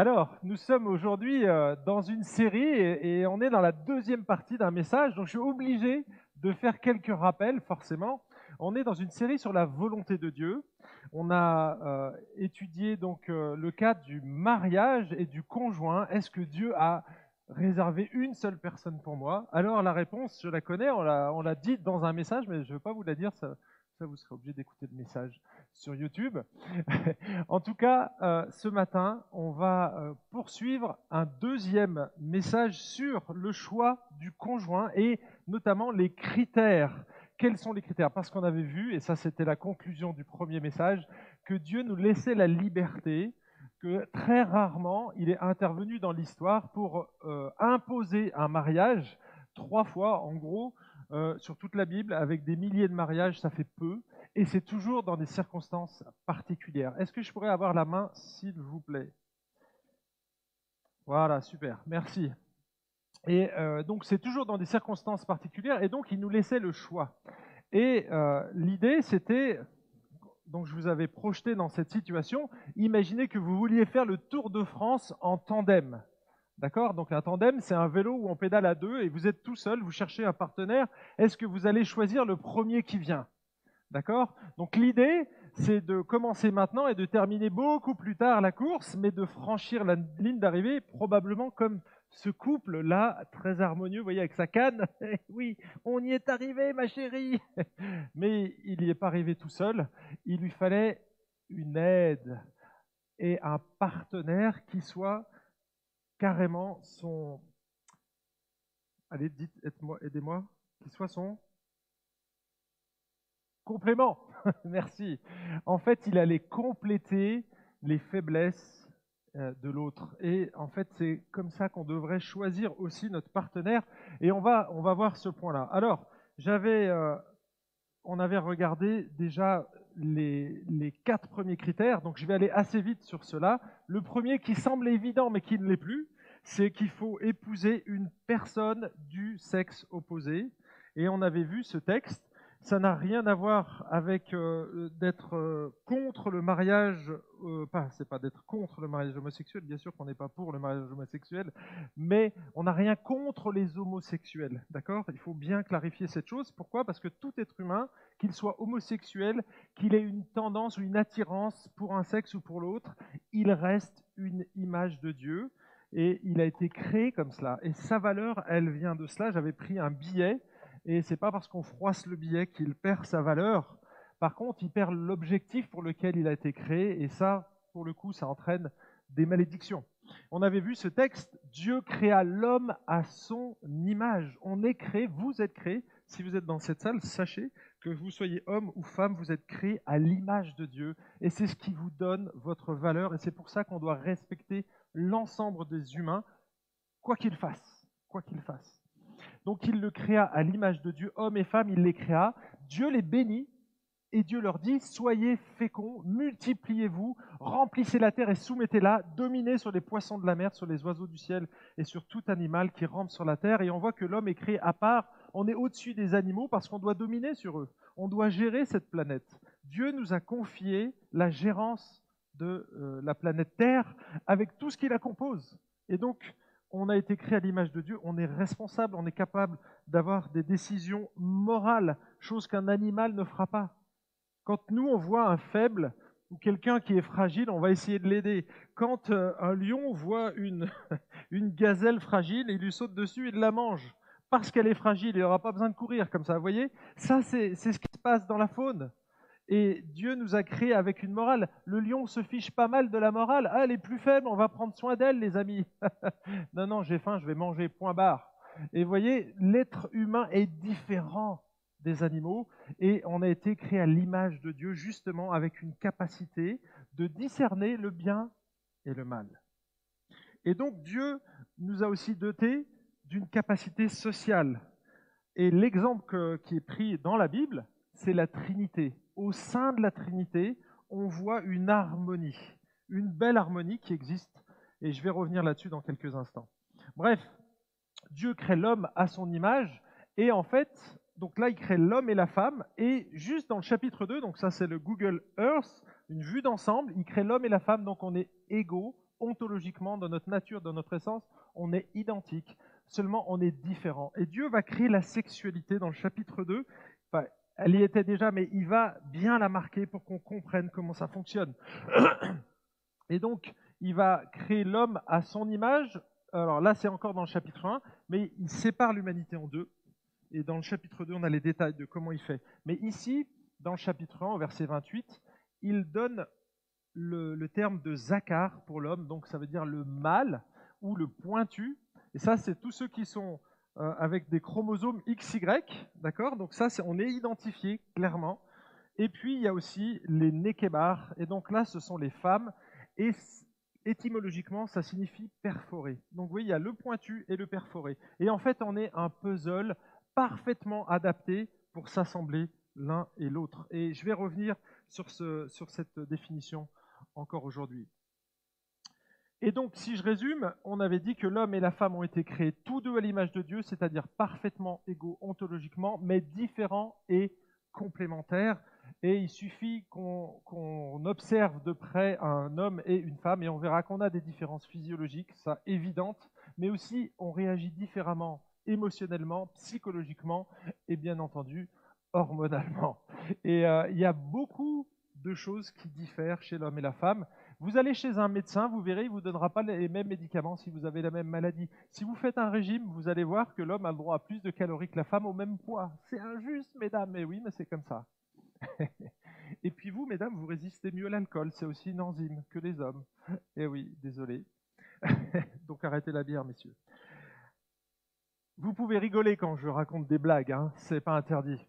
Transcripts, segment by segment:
Alors, nous sommes aujourd'hui euh, dans une série et, on est dans la deuxième partie d'un message, donc je suis obligé de faire quelques rappels, forcément. On est dans une série sur la volonté de Dieu. On a euh, étudié donc euh, le cadre du mariage et du conjoint. Est-ce que Dieu a réservé une seule personne pour moi? Alors la réponse, je la connais, on l'a, dit dans un message, mais je ne veux pas vous la dire, vous serez obligé d'écouter le message sur YouTube. en tout cas, euh, ce matin, on va euh, poursuivre un deuxième message sur le choix du conjoint et notamment les critères. Quels sont les critères? Parce qu'on avait vu, et ça c'était la conclusion du premier message, que Dieu nous laissait la liberté, que très rarement il est intervenu dans l'histoire pour euh, imposer un mariage, trois fois en gros, euh, sur toute la Bible, avec des milliers de mariages, ça fait peu, et c'est toujours dans des circonstances particulières. Est-ce que je pourrais avoir la main, s'il vous plaît? Voilà, super, merci. Et euh, donc c'est toujours dans des circonstances particulières, et donc il nous laissait le choix. Et euh, l'idée, c'était, donc je vous avais projeté dans cette situation, imaginez que vous vouliez faire le Tour de France en tandem. D'accord? Donc un tandem, c'est un vélo où on pédale à deux et vous êtes tout seul, vous cherchez un partenaire. Est-ce que vous allez choisir le premier qui vient? D'accord? Donc l'idée, c'est de commencer maintenant et de terminer beaucoup plus tard la course, mais de franchir la ligne d'arrivée probablement comme ce couple-là, très harmonieux, vous voyez, avec sa canne. oui, on y est arrivé, ma chérie. mais il n'y est pas arrivé tout seul. Il lui fallait une aide et un partenaire qui soit carrément son. Allez, aidez-moi, aidez-moi, qui soit son complément. Merci. En fait, il allait compléter les faiblesses euh, de l'autre. Et en fait, c'est comme ça qu'on devrait choisir aussi notre partenaire. Et on va, on va voir ce point-là. Alors, j'avais, euh, on avait regardé déjà les, quatre premiers critères, donc je vais aller assez vite sur cela. Le premier qui semble évident mais qui ne l'est plus, c'est qu'il faut épouser une personne du sexe opposé. Et on avait vu ce texte. Ça n'a rien à voir avec euh, d'être euh, contre le mariage, euh, pas, c'est pas d'être contre le mariage homosexuel, bien sûr qu'on n'est pas pour le mariage homosexuel, mais on n'a rien contre les homosexuels, d'accord? Il faut bien clarifier cette chose. Pourquoi? Parce que tout être humain, qu'il soit homosexuel, qu'il ait une tendance ou une attirance pour un sexe ou pour l'autre, il reste une image de Dieu et il a été créé comme cela. Et sa valeur, elle vient de cela. J'avais pris un billet et c'est pas parce qu'on froisse le billet qu'il perd sa valeur. Par contre, il perd l'objectif pour lequel il a été créé et ça, pour le coup, ça entraîne des malédictions. On avait vu ce texte, Dieu créa l'homme à son image. On est créé, vous êtes créé. Si vous êtes dans cette salle, sachez que vous soyez homme ou femme, vous êtes créé à l'image de Dieu. Et c'est ce qui vous donne votre valeur. Et c'est pour ça qu'on doit respecter l'ensemble des humains, quoi qu'ils fassent, quoi qu'ils fassent. Donc il le créa à l'image de Dieu, hommes et femmes, il les créa. Dieu les bénit et Dieu leur dit Soyez féconds, multipliez-vous, remplissez la terre et soumettez-la, dominez sur les poissons de la mer, sur les oiseaux du ciel et sur tout animal qui rampe sur la terre. Et on voit que l'homme est créé à part, on est au-dessus des animaux parce qu'on doit dominer sur eux, on doit gérer cette planète. Dieu nous a confié la gérance de euh, la planète Terre avec tout ce qui la compose. Et donc, on a été créé à l'image de Dieu, on est responsable, on est capable d'avoir des décisions morales, chose qu'un animal ne fera pas. Quand nous, on voit un faible ou quelqu'un qui est fragile, on va essayer de l'aider. Quand euh, un lion voit une, gazelle fragile, il lui saute dessus et la mange. Parce qu'elle est fragile, il n'aura pas besoin de courir comme ça, vous voyez? Ça, c'est ce qui se passe dans la faune. Et Dieu nous a créés avec une morale. Le lion se fiche pas mal de la morale. Ah, elle est plus faible, on va prendre soin d'elle, les amis. non, non, j'ai faim, je vais manger, point barre. Et voyez, l'être humain est différent des animaux et on a été créé à l'image de Dieu justement avec une capacité de discerner le bien et le mal. Et donc Dieu nous a aussi dotés d'une capacité sociale. Et l'exemple qui est pris dans la Bible, c'est la Trinité au sein de la Trinité, on voit une harmonie, une belle harmonie qui existe, et je vais revenir là-dessus dans quelques instants. Bref, Dieu crée l'homme à son image, et en fait, donc là, il crée l'homme et la femme, et juste dans le chapitre 2, donc ça c'est le Google Earth, une vue d'ensemble, il crée l'homme et la femme, donc on est égaux ontologiquement, dans notre nature, dans notre essence, on est identique. Seulement, on est différent. Et Dieu va créer la sexualité dans le chapitre 2. Enfin, elle y était déjà, mais il va bien la marquer pour qu'on comprenne comment ça fonctionne. Et donc, il va créer l'homme à son image. Alors là, c'est encore dans le chapitre 1, mais il sépare l'humanité en deux. Et dans le chapitre 2, on a les détails de comment il fait. Mais ici, dans le chapitre 1, au verset 28, il donne le, terme de Zakar pour l'homme, donc ça veut dire le mâle ou le pointu. Et ça, c'est tous ceux qui sont euh, avec des chromosomes XY, d'accord? Donc ça, on est identifié clairement. Et puis, il y a aussi les Nekebar, et donc là, ce sont les femmes, et étymologiquement, ça signifie perforé. Donc vous voyez, il y a le pointu et le perforé. Et en fait, on est un puzzle parfaitement adapté pour s'assembler l'un et l'autre. Et je vais revenir sur, ce, sur cette définition encore aujourd'hui. Et donc, si je résume, on avait dit que l'homme et la femme ont été créés tous deux à l'image de Dieu, c'est-à-dire parfaitement égaux ontologiquement, mais différents et complémentaires. Et il suffit qu'on observe de près un homme et une femme et on verra qu'on a des différences physiologiques, ça évidente, mais aussi on réagit différemment émotionnellement, psychologiquement et bien entendu hormonalement. Et euh, il y a beaucoup de choses qui diffèrent chez l'homme et la femme. Vous allez chez un médecin, vous verrez, il ne vous donnera pas les mêmes médicaments si vous avez la même maladie. Si vous faites un régime, vous allez voir que l'homme a le droit à plus de calories que la femme au même poids. C'est injuste, mesdames, mais oui, mais c'est comme ça. Et puis vous, mesdames, vous résistez mieux à l'alcool, c'est aussi une enzyme que les hommes. Eh oui, désolé. Donc arrêtez la bière, messieurs. Vous pouvez rigoler quand je raconte des blagues, hein, c'est pas interdit.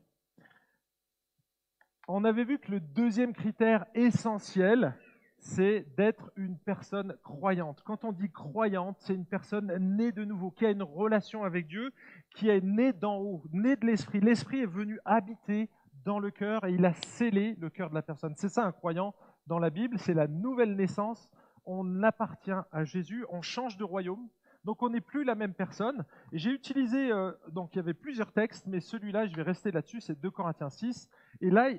On avait vu que le deuxième critère essentiel, c'est d'être une personne croyante. Quand on dit croyante, c'est une personne née de nouveau, qui a une relation avec Dieu, qui est née d'en haut, née de l'Esprit. L'Esprit est venu habiter dans le cœur et il a scellé le cœur de la personne. C'est ça un croyant dans la Bible, c'est la nouvelle naissance. On appartient à Jésus, on change de royaume, donc on n'est plus la même personne. Et j'ai utilisé, euh, donc il y avait plusieurs textes, mais celui-là, je vais rester là-dessus, c'est 2 Corinthiens 6. Et là,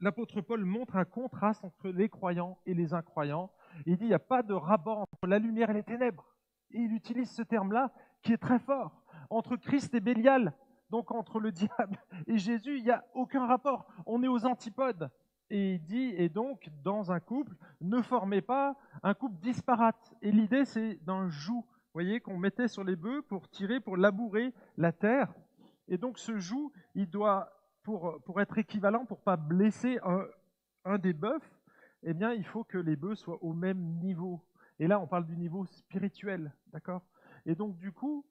l'apôtre Paul montre un contraste entre les croyants et les incroyants. Il dit il n'y a pas de rapport entre la lumière et les ténèbres. Et il utilise ce terme-là qui est très fort. Entre Christ et Bélial, donc entre le diable et Jésus, il n'y a aucun rapport. On est aux antipodes. Et il dit, et donc, dans un couple, ne formez pas un couple disparate. Et l'idée, c'est d'un joug, voyez, qu'on mettait sur les bœufs pour tirer, pour labourer la terre. Et donc, ce joug, il doit pour, pour être équivalent, pour pas blesser un, un des bœufs, eh bien, il faut que les bœufs soient au même niveau. Et là, on parle du niveau spirituel, d'accord? Et donc, du coup,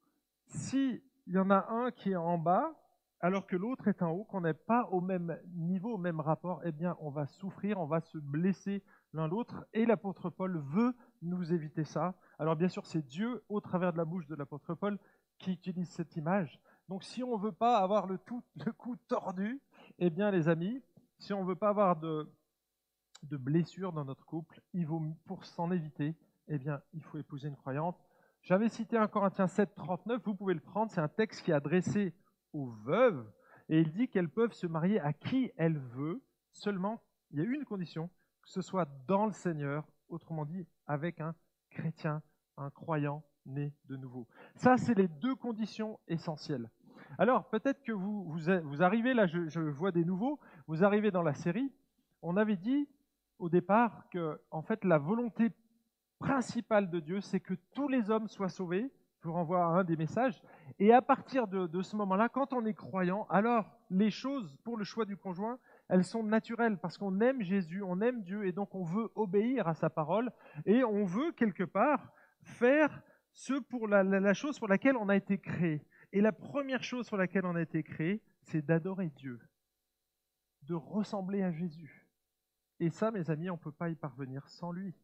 s'il y en a un qui est en bas, alors que l'autre est en haut, qu'on n'est pas au même niveau, au même rapport, eh bien, on va souffrir, on va se blesser l'un l'autre. Et l'apôtre Paul veut nous éviter ça. Alors, bien sûr, c'est Dieu, au travers de la bouche de l'apôtre Paul, qui utilise cette image. Donc si on ne veut pas avoir le, tout, le cou tordu, eh bien les amis, si on ne veut pas avoir de, de blessures dans notre couple, il vaut, pour s'en éviter, eh bien il faut épouser une croyante. J'avais cité un Corinthiens 7, 39, vous pouvez le prendre, c'est un texte qui est adressé aux veuves, et il dit qu'elles peuvent se marier à qui elles veulent, seulement il y a une condition, que ce soit dans le Seigneur, autrement dit avec un chrétien, un croyant né de nouveau. Ça, c'est les deux conditions essentielles. Alors, peut-être que vous, vous, arrivez, là, je, vois des nouveaux, vous arrivez dans la série. On avait dit au départ que, en fait, la volonté principale de Dieu, c'est que tous les hommes soient sauvés. Je vous renvoie à un des messages. Et à partir de, de ce moment-là, quand on est croyant, alors les choses pour le choix du conjoint, elles sont naturelles parce qu'on aime Jésus, on aime Dieu et donc on veut obéir à sa parole et on veut quelque part faire ce pour la, chose pour laquelle on a été créé. Et la première chose pour laquelle on a été créé, c'est d'adorer Dieu, de ressembler à Jésus. Et ça, mes amis, on ne peut pas y parvenir sans lui.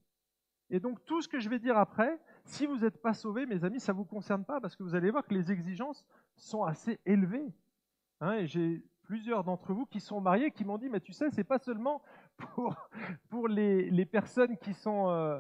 Et donc tout ce que je vais dire après, si vous n'êtes pas sauvés, mes amis, ça ne vous concerne pas, parce que vous allez voir que les exigences sont assez élevées. Hein, et j'ai plusieurs d'entre vous qui sont mariés qui m'ont dit, mais tu sais, c'est pas seulement pour, pour les, personnes qui sont... Euh,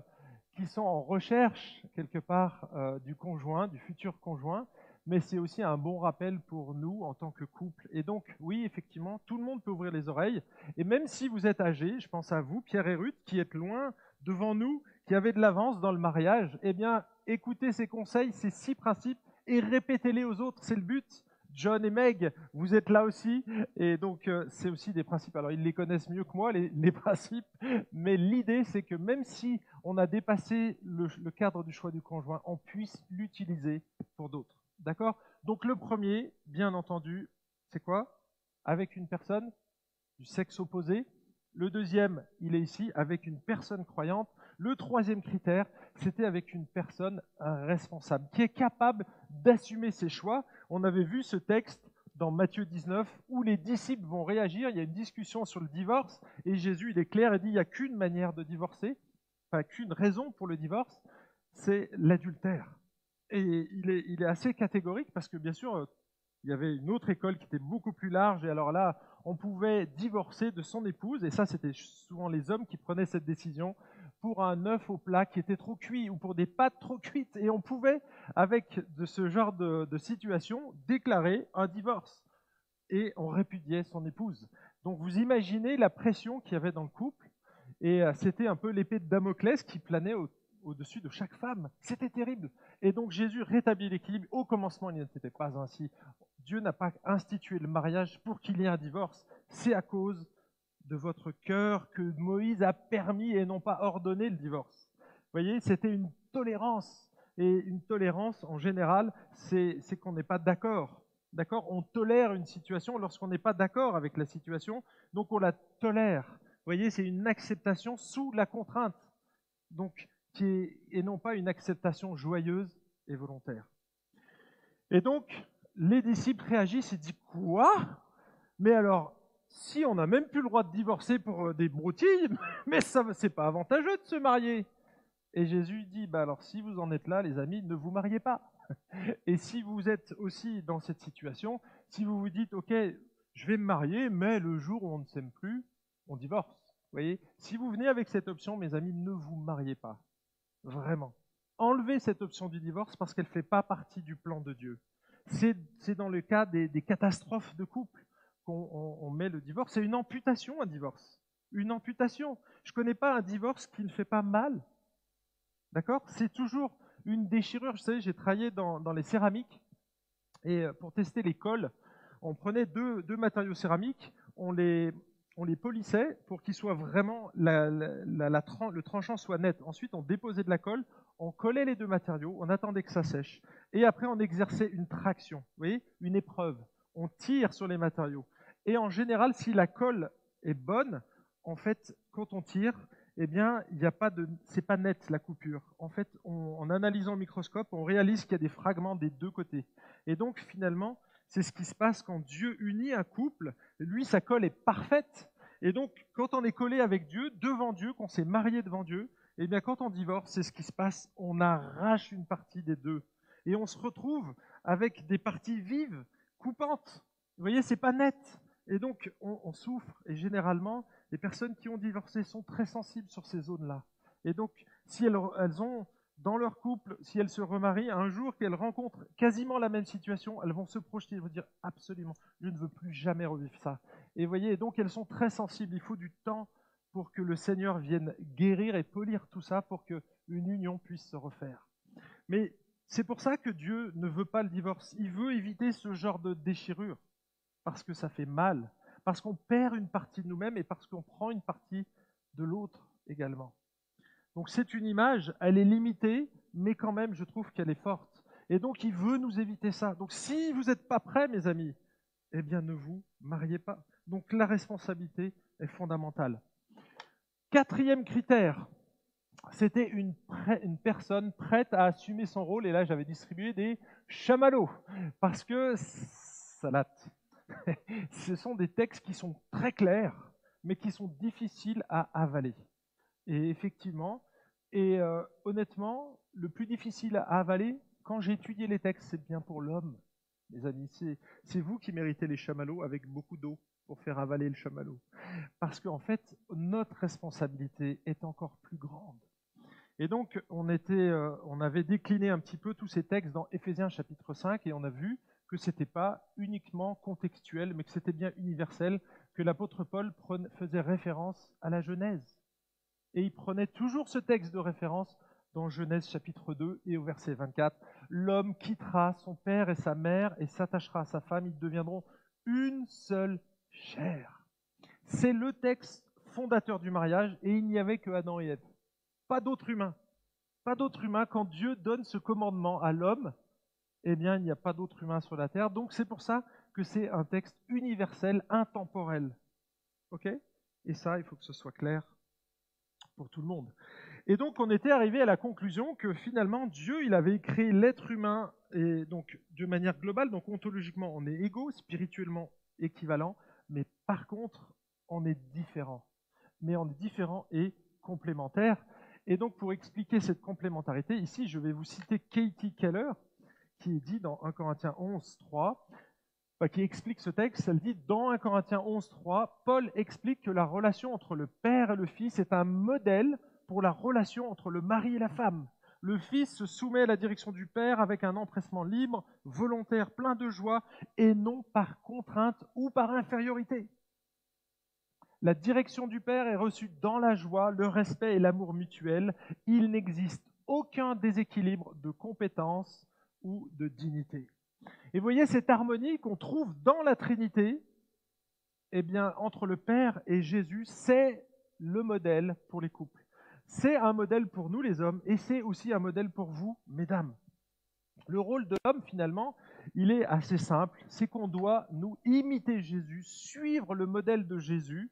qui sont en recherche quelque part euh, du conjoint, du futur conjoint, mais c'est aussi un bon rappel pour nous en tant que couple. Et donc, oui, effectivement, tout le monde peut ouvrir les oreilles. Et même si vous êtes âgé, je pense à vous, Pierre et Ruth, qui êtes loin devant nous qui avait de l'avance dans le mariage, eh bien, écoutez ces conseils, ces six principes, et répétez-les aux autres. C'est le but. John et Meg, vous êtes là aussi, et donc euh, c'est aussi des principes. Alors ils les connaissent mieux que moi, les, principes, mais l'idée c'est que même si on a dépassé le, le cadre du choix du conjoint, on puisse l'utiliser pour d'autres. D'accord? Donc le premier, bien entendu, c'est quoi? Avec une personne du sexe opposé. Le deuxième, il est ici, avec une personne croyante. Le troisième critère, c'était avec une personne responsable, qui est capable d'assumer ses choix. On avait vu ce texte dans Matthieu 19 où les disciples vont réagir. Il y a une discussion sur le divorce et Jésus, il est clair et dit il n'y a qu'une manière de divorcer, enfin qu'une raison pour le divorce, c'est l'adultère. Et il est, il est assez catégorique parce que bien sûr, il y avait une autre école qui était beaucoup plus large et alors là, on pouvait divorcer de son épouse et ça, c'était souvent les hommes qui prenaient cette décision pour un œuf au plat qui était trop cuit ou pour des pâtes trop cuites. Et on pouvait, avec de ce genre de, situation, déclarer un divorce. Et on répudiait son épouse. Donc vous imaginez la pression qu'il y avait dans le couple. Et euh, c'était un peu l'épée de Damoclès qui planait au-dessus de chaque femme. C'était terrible. Et donc Jésus rétablit l'équilibre. Au commencement, il n'était pas ainsi. Dieu n'a pas institué le mariage pour qu'il y ait un divorce. C'est à cause de votre cœur que Moïse a permis et non pas ordonné le divorce. Vous voyez, c'était une tolérance. Et une tolérance, en général, c'est qu'on n'est pas d'accord. D'accord? On tolère une situation lorsqu'on n'est pas d'accord avec la situation, donc on la tolère. Vous voyez, c'est une acceptation sous la contrainte, donc qui est, et non pas une acceptation joyeuse et volontaire. Et donc, les disciples réagissent et disent Quoi? Mais alors, si on n'a même plus le droit de divorcer pour euh, des broutilles, mais ça c'est pas avantageux de se marier. Et Jésus dit, bah alors si vous en êtes là, les amis, ne vous mariez pas. Et si vous êtes aussi dans cette situation, si vous vous dites, ok, je vais me marier, mais le jour où on ne s'aime plus, on divorce. Vous voyez, si vous venez avec cette option, mes amis, ne vous mariez pas. Vraiment. Enlevez cette option du divorce parce qu'elle ne fait pas partie du plan de Dieu. C'est dans le cas des, des catastrophes de couple on, met le divorce. C'est une amputation, un divorce. Une amputation. Je ne connais pas un divorce qui ne fait pas mal. D'accord? C'est toujours une déchirure. Je sais, j'ai travaillé dans, les céramiques. Et euh, pour tester les cols, on prenait deux, matériaux céramiques, on les, on les polissait pour qu'ils soient vraiment, le tranchant soit net. Ensuite, on déposait de la colle, on collait les deux matériaux, on attendait que ça sèche. Et après, on exerçait une traction, vous voyez, une épreuve. On tire sur les matériaux. Et en général, si la colle est bonne, en fait, quand on tire, eh bien, il n'y a pas de, c'est pas net la coupure. En fait, en analysant au microscope, on réalise qu'il y a des fragments des deux côtés. Et donc, finalement, c'est ce qui se passe quand Dieu unit un couple. Lui, sa colle est parfaite. Et donc, quand on est collé avec Dieu, devant Dieu, qu'on s'est marié devant Dieu, eh bien, quand on divorce, c'est ce qui se passe. On arrache une partie des deux. Et on se retrouve avec des parties vives, coupantes. Vous voyez, c'est pas net. Et donc, on, souffre, et généralement, les personnes qui ont divorcé sont très sensibles sur ces zones-là. Et donc, si elles, ont, dans leur couple, si elles se remarient, un jour qu'elles rencontrent quasiment la même situation, elles vont se projeter, elles vont dire absolument, je ne veux plus jamais revivre ça. Et vous voyez, donc elles sont très sensibles. Il faut du temps pour que le Seigneur vienne guérir et polir tout ça pour qu'une union puisse se refaire. Mais c'est pour ça que Dieu ne veut pas le divorce. Il veut éviter ce genre de déchirure parce que ça fait mal, parce qu'on perd une partie de nous-mêmes et parce qu'on prend une partie de l'autre également. Donc c'est une image, elle est limitée, mais quand même je trouve qu'elle est forte. Et donc il veut nous éviter ça. Donc si vous n'êtes pas prêts, mes amis, eh bien ne vous mariez pas. Donc la responsabilité est fondamentale. Quatrième critère, c'était une, personne prête à assumer son rôle. Et là, j'avais distribué des chamallows parce que ça latte. ce sont des textes qui sont très clairs, mais qui sont difficiles à avaler. Et effectivement, et euh, honnêtement, le plus difficile à avaler, quand j'ai étudié les textes, c'est bien pour l'homme, mes amis. C'est vous qui méritez les chamallows avec beaucoup d'eau pour faire avaler le chamallow. Parce qu'en fait, notre responsabilité est encore plus grande. Et donc, on, était, euh, on avait décliné un petit peu tous ces textes dans Éphésiens chapitre 5 et on a vu que ce n'était pas uniquement contextuel, mais que c'était bien universel, que l'apôtre Paul faisait référence à la Genèse. Et il prenait toujours ce texte de référence dans Genèse chapitre 2 et au verset 24. L'homme quittera son père et sa mère et s'attachera à sa femme, ils deviendront une seule chair. C'est le texte fondateur du mariage et il n'y avait que Adam et Ève. Pas d'autre humain. Pas d'autre humain. Quand Dieu donne ce commandement à l'homme, eh bien, il n'y a pas d'autre humain sur la terre. Donc, c'est pour ça que c'est un texte universel, intemporel. OK? Et ça, il faut que ce soit clair pour tout le monde. Et donc, on était arrivé à la conclusion que finalement, Dieu, il avait créé l'être humain et donc de manière globale, donc ontologiquement, on est égaux, spirituellement équivalents, mais par contre, on est différents. Mais on est différents et complémentaires. Et donc, pour expliquer cette complémentarité, ici, je vais vous citer Katie Keller, qui est dit dans 1 Corinthiens 11, 3, qui explique ce texte. Elle dit dans 1 Corinthiens 11, 3, Paul explique que la relation entre le Père et le Fils est un modèle pour la relation entre le mari et la femme. Le Fils se soumet à la direction du Père avec un empressement libre, volontaire, plein de joie, et non par contrainte ou par infériorité. La direction du Père est reçue dans la joie, le respect et l'amour mutuel. Il n'existe aucun déséquilibre de compétences ou de dignité. Et voyez cette harmonie qu'on trouve dans la Trinité, eh bien, entre le Père et Jésus, c'est le modèle pour les couples. C'est un modèle pour nous les hommes et c'est aussi un modèle pour vous, mesdames. Le rôle de l'homme, finalement, il est assez simple, c'est qu'on doit nous imiter Jésus, suivre le modèle de Jésus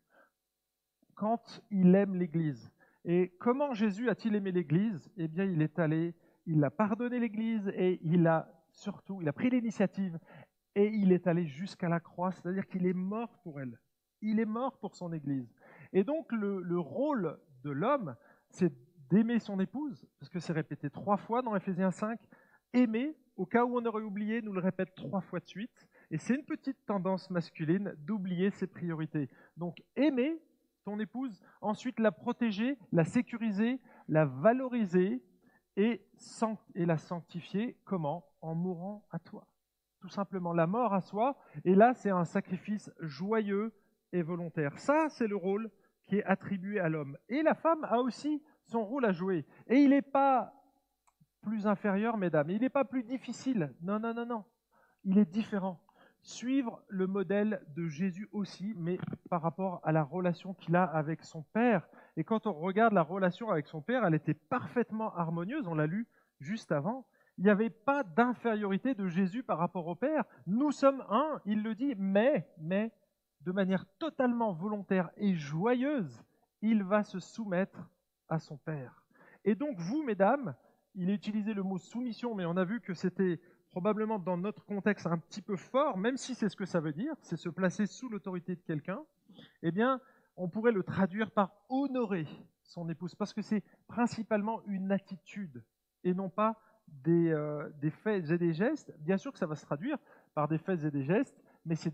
quand il aime l'Église. Et comment Jésus a-t-il aimé l'Église? Eh bien, il est allé, il a pardonné l'Église et il a surtout, il a pris l'initiative et il est allé jusqu'à la croix, c'est-à-dire qu'il est mort pour elle. Il est mort pour son Église. Et donc, le, le rôle de l'homme, c'est d'aimer son épouse, parce que c'est répété trois fois dans Ephésiens 5. Aimer, au cas où on aurait oublié, nous le répète trois fois de suite. Et c'est une petite tendance masculine d'oublier ses priorités. Donc aimer, ton épouse, ensuite la protéger, la sécuriser, la valoriser et, la sanctifier. Comment? En mourant à toi. Tout simplement, la mort à soi. Et là, c'est un sacrifice joyeux et volontaire. Ça, c'est le rôle qui est attribué à l'homme. Et la femme a aussi son rôle à jouer. Et il n'est pas plus inférieur, mesdames. Il n'est pas plus difficile. Non, non, non, non. Il est différent suivre le modèle de Jésus aussi, mais par rapport à la relation qu'il a avec son Père. Et quand on regarde la relation avec son Père, elle était parfaitement harmonieuse, on l'a lu juste avant. Il n'y avait pas d'infériorité de Jésus par rapport au Père. Nous sommes un, il le dit, mais, mais, de manière totalement volontaire et joyeuse, il va se soumettre à son Père. Et donc vous, mesdames, il a utilisé le mot soumission, mais on a vu que c'était probablement dans notre contexte un petit peu fort, même si c'est ce que ça veut dire, c'est se placer sous l'autorité de quelqu'un, eh bien, on pourrait le traduire par honorer son épouse, parce que c'est principalement une attitude et non pas des, euh, faits et des gestes. Bien sûr que ça va se traduire par des faits et des gestes, mais c'est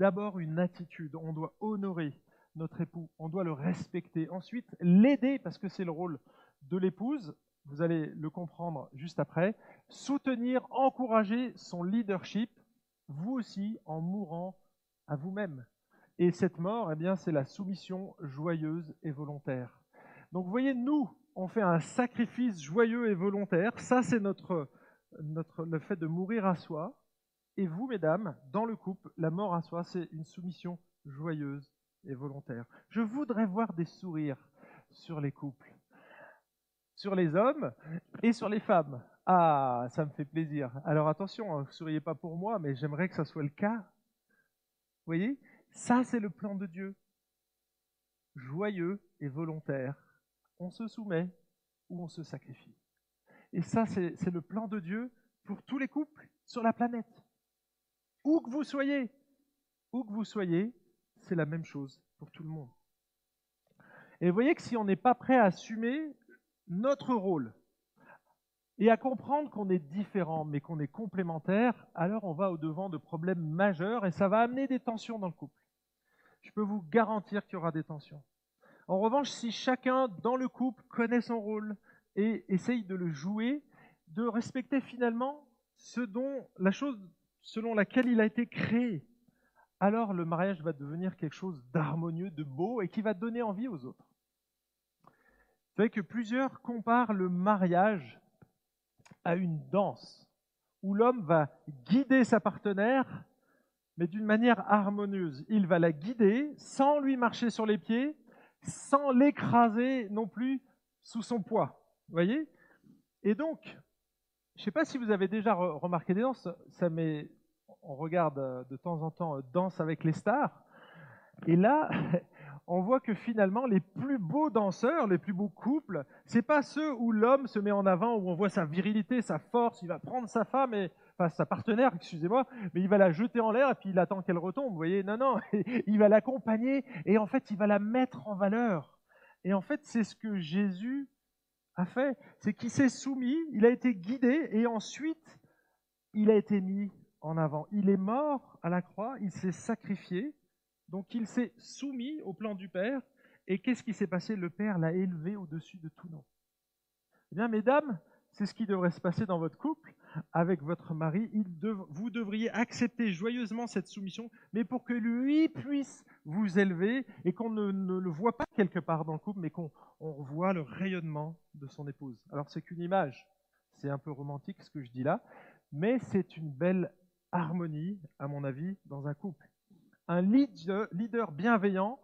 d'abord une attitude. On doit honorer notre époux, on doit le respecter. Ensuite, l'aider, parce que c'est le rôle de l'épouse, vous allez le comprendre juste après, soutenir, encourager son leadership, vous aussi en mourant à vous-même. Et cette mort, eh bien, c'est la soumission joyeuse et volontaire. Donc vous voyez, nous, on fait un sacrifice joyeux et volontaire. Ça, c'est notre, notre, le fait de mourir à soi. Et vous, mesdames, dans le couple, la mort à soi, c'est une soumission joyeuse et volontaire. Je voudrais voir des sourires sur les couples sur les hommes et sur les femmes. Ah, ça me fait plaisir. Alors attention, ne hein, souriez pas pour moi, mais j'aimerais que ça soit le cas. Vous voyez? Ça, c'est le plan de Dieu. Joyeux et volontaire. On se soumet ou on se sacrifie. Et ça, c'est le plan de Dieu pour tous les couples sur la planète. Où que vous soyez, où que vous soyez, c'est la même chose pour tout le monde. Et vous voyez que si on n'est pas prêt à assumer notre rôle et à comprendre qu'on est différent mais qu'on est complémentaire, alors on va au-devant de problèmes majeurs et ça va amener des tensions dans le couple. Je peux vous garantir qu'il y aura des tensions. En revanche, si chacun dans le couple connaît son rôle et essaye de le jouer, de respecter finalement ce dont la chose selon laquelle il a été créé, alors le mariage va devenir quelque chose d'harmonieux, de beau et qui va donner envie aux autres. Vous savez que plusieurs comparent le mariage à une danse où l'homme va guider sa partenaire, mais d'une manière harmonieuse. Il va la guider sans lui marcher sur les pieds, sans l'écraser non plus sous son poids. Vous voyez? Et donc, je ne sais pas si vous avez déjà remarqué des danses, ça on regarde de temps en temps euh, Danse avec les stars, et là, on voit que finalement, les plus beaux danseurs, les plus beaux couples, c'est pas ceux où l'homme se met en avant, où on voit sa virilité, sa force, il va prendre sa femme et enfin sa partenaire, excusez-moi, mais il va la jeter en l'air et puis il attend qu'elle retombe. Vous voyez, non, non, il va l'accompagner et en fait, il va la mettre en valeur. Et en fait, c'est ce que Jésus a fait, c'est qu'il s'est soumis, il a été guidé et ensuite, il a été mis en avant. Il est mort à la croix, il s'est sacrifié donc il s'est soumis au plan du Père. Et qu'est-ce qui s'est passé? Le Père l'a élevé au-dessus de tout nom. Eh bien, mesdames, c'est ce qui devrait se passer dans votre couple avec votre mari. vous devriez accepter joyeusement cette soumission, mais pour que lui puisse vous élever et qu'on ne, le voit pas quelque part dans le couple, mais qu'on voit le rayonnement de son épouse. Alors c'est qu'une image, c'est un peu romantique ce que je dis là, mais c'est une belle harmonie, à mon avis, dans un couple un leader bienveillant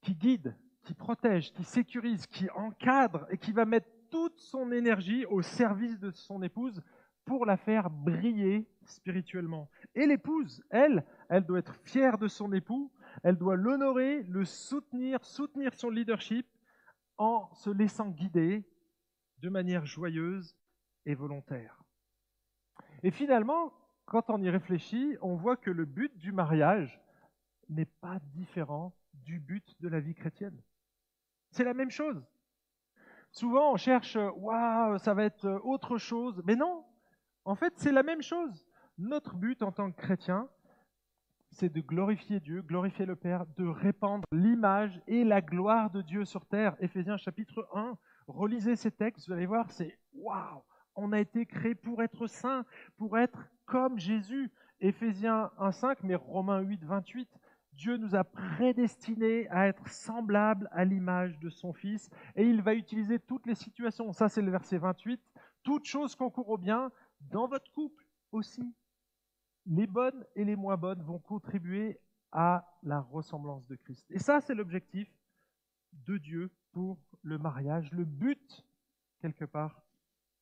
qui guide, qui protège, qui sécurise, qui encadre et qui va mettre toute son énergie au service de son épouse pour la faire briller spirituellement. Et l'épouse, elle, elle doit être fière de son époux, elle doit l'honorer, le soutenir, soutenir son leadership en se laissant guider de manière joyeuse et volontaire. Et finalement, quand on y réfléchit, on voit que le but du mariage, n'est pas différent du but de la vie chrétienne. C'est la même chose. Souvent, on cherche, waouh, ça va être autre chose. Mais non, en fait, c'est la même chose. Notre but en tant que chrétien, c'est de glorifier Dieu, glorifier le Père, de répandre l'image et la gloire de Dieu sur terre. Éphésiens chapitre 1, relisez ces textes, vous allez voir, c'est waouh, on a été créé pour être saint, pour être comme Jésus. Éphésiens 1.5, mais Romains 8, 28, Dieu nous a prédestinés à être semblables à l'image de son Fils et il va utiliser toutes les situations. Ça, c'est le verset 28. Toutes choses concourent au bien dans votre couple aussi. Les bonnes et les moins bonnes vont contribuer à la ressemblance de Christ. Et ça, c'est l'objectif de Dieu pour le mariage, le but, quelque part,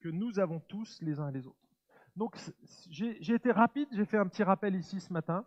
que nous avons tous les uns et les autres. Donc, j'ai été rapide, j'ai fait un petit rappel ici ce matin.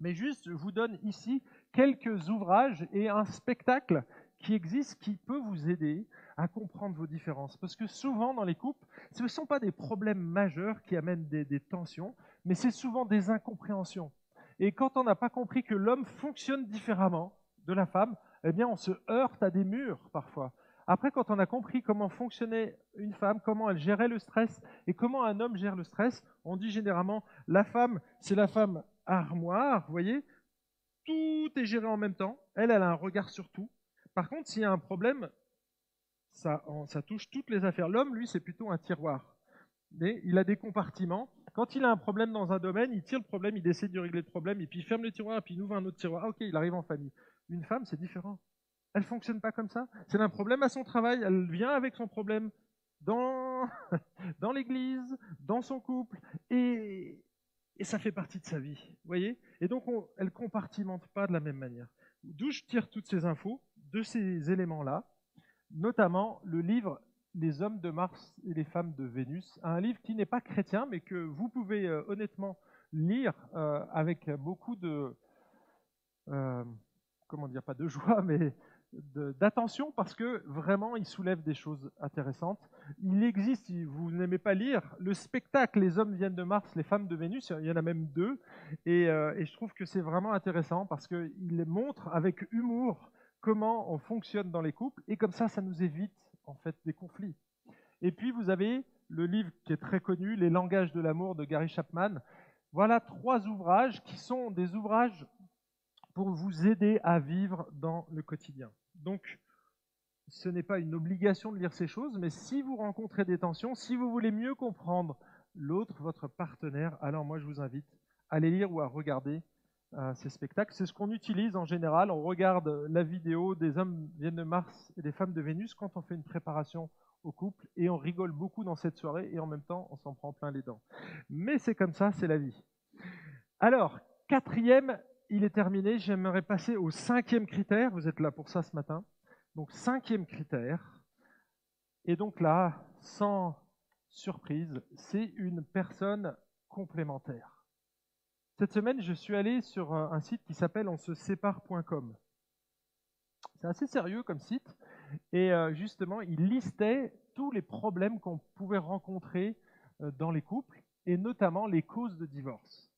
Mais juste, je vous donne ici quelques ouvrages et un spectacle qui existe qui peut vous aider à comprendre vos différences. Parce que souvent dans les couples, ce ne sont pas des problèmes majeurs qui amènent des, des tensions, mais c'est souvent des incompréhensions. Et quand on n'a pas compris que l'homme fonctionne différemment de la femme, eh bien on se heurte à des murs parfois. Après, quand on a compris comment fonctionnait une femme, comment elle gérait le stress et comment un homme gère le stress, on dit généralement la femme, c'est la femme armoire, vous voyez, tout est géré en même temps. Elle, elle a un regard sur tout. Par contre, s'il y a un problème, ça, ça touche toutes les affaires. L'homme, lui, c'est plutôt un tiroir. Mais il a des compartiments. Quand il a un problème dans un domaine, il tire le problème, il décide de régler le problème, et puis il ferme le tiroir, et puis il ouvre un autre tiroir. Ah, ok, il arrive en famille. Une femme, c'est différent. Elle fonctionne pas comme ça. C'est un problème à son travail, elle vient avec son problème dans, dans l'église, dans son couple, et, et ça fait partie de sa vie. Voyez? Et donc, elle ne compartimente pas de la même manière. D'où je tire toutes ces infos, de ces éléments-là, notamment le livre Les hommes de Mars et les femmes de Vénus, un livre qui n'est pas chrétien, mais que vous pouvez euh, honnêtement lire euh, avec beaucoup de, euh, comment dire, pas de joie, mais d'attention parce que vraiment il soulève des choses intéressantes. Il existe, vous n'aimez pas lire, le spectacle Les hommes viennent de Mars, les femmes de Vénus, il y en a même deux, et, euh, et je trouve que c'est vraiment intéressant parce qu'il montre avec humour comment on fonctionne dans les couples, et comme ça, ça nous évite en fait des conflits. Et puis vous avez le livre qui est très connu, Les langages de l'amour de Gary Chapman. Voilà trois ouvrages qui sont des ouvrages pour vous aider à vivre dans le quotidien. Donc, ce n'est pas une obligation de lire ces choses, mais si vous rencontrez des tensions, si vous voulez mieux comprendre l'autre, votre partenaire, alors moi je vous invite à les lire ou à regarder à ces spectacles. C'est ce qu'on utilise en général. On regarde la vidéo des hommes viennent de Mars et des femmes de Vénus quand on fait une préparation au couple et on rigole beaucoup dans cette soirée et en même temps on s'en prend plein les dents. Mais c'est comme ça, c'est la vie. Alors, quatrième, il est terminé. J'aimerais passer au cinquième critère. Vous êtes là pour ça ce matin. Donc, cinquième critère. Et donc là, sans surprise, c'est une personne complémentaire. Cette semaine, je suis allé sur un site qui s'appelle on se sépare.com. C'est assez sérieux comme site. Et euh, justement, il listait tous les problèmes qu'on pouvait rencontrer euh, dans les couples, et notamment les causes de divorce.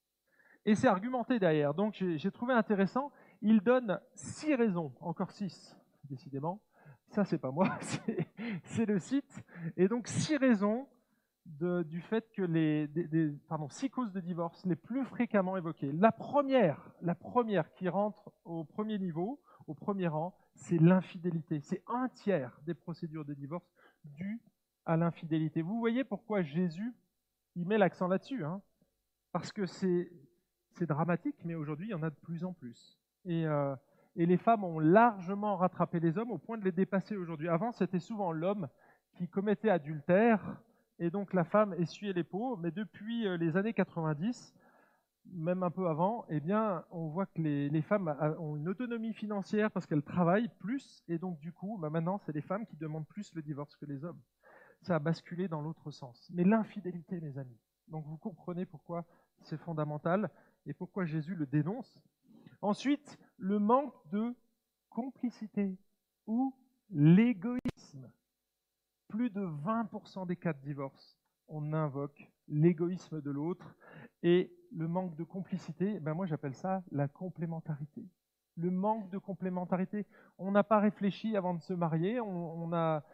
Et c'est argumenté derrière. Donc j'ai trouvé intéressant. Il donne six raisons, encore six, décidément. Ça, c'est pas moi, c'est le site. Et donc six raisons du fait que les pardon, six causes de divorce les plus fréquemment évoquées. La première, la première qui rentre au premier niveau, au premier rang, c'est l'infidélité. C'est un tiers des procédures de divorce dues à l'infidélité. Vous voyez pourquoi Jésus, il met l'accent là-dessus. Hein Parce que c'est dramatique, mais aujourd'hui, il y en a de plus en plus. Et, euh, et les femmes ont largement rattrapé les hommes au point de les dépasser aujourd'hui. Avant, c'était souvent l'homme qui commettait adultère, et donc la femme essuyait les peaux, mais depuis euh, les années 90, même un peu avant, eh bien, on voit que les, femmes ont une autonomie financière parce qu'elles travaillent plus, et donc du coup, bah, maintenant, c'est les femmes qui demandent plus le divorce que les hommes. Ça a basculé dans l'autre sens. Mais l'infidélité, mes amis, donc vous comprenez pourquoi c'est fondamental et pourquoi Jésus le dénonce. Ensuite, le manque de complicité ou l'égoïsme. Plus de 20% des cas de divorce, on invoque l'égoïsme de l'autre et le manque de complicité, ben moi j'appelle ça la complémentarité. Le manque de complémentarité. On n'a pas réfléchi avant de se marier, on, a,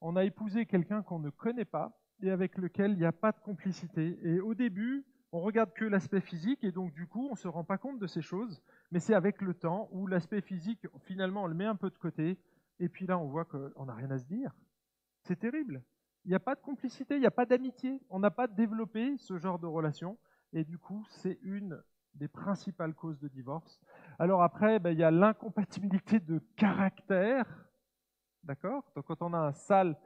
on a épousé quelqu'un qu'on ne connaît pas et avec lequel il n'y a pas de complicité. Et au début, on regarde que l'aspect physique et donc du coup on ne se rend pas compte de ces choses, mais c'est avec le temps où l'aspect physique, finalement, on le met un peu de côté et puis là on voit qu'on n'a rien à se dire. C'est terrible. Il n'y a pas de complicité, il n'y a pas d'amitié, on n'a pas développé ce genre de relation. Et du coup, c'est une des principales causes de divorce. Alors après, ben, il y a l'incompatibilité de caractère. D'accord? Donc quand on a un sale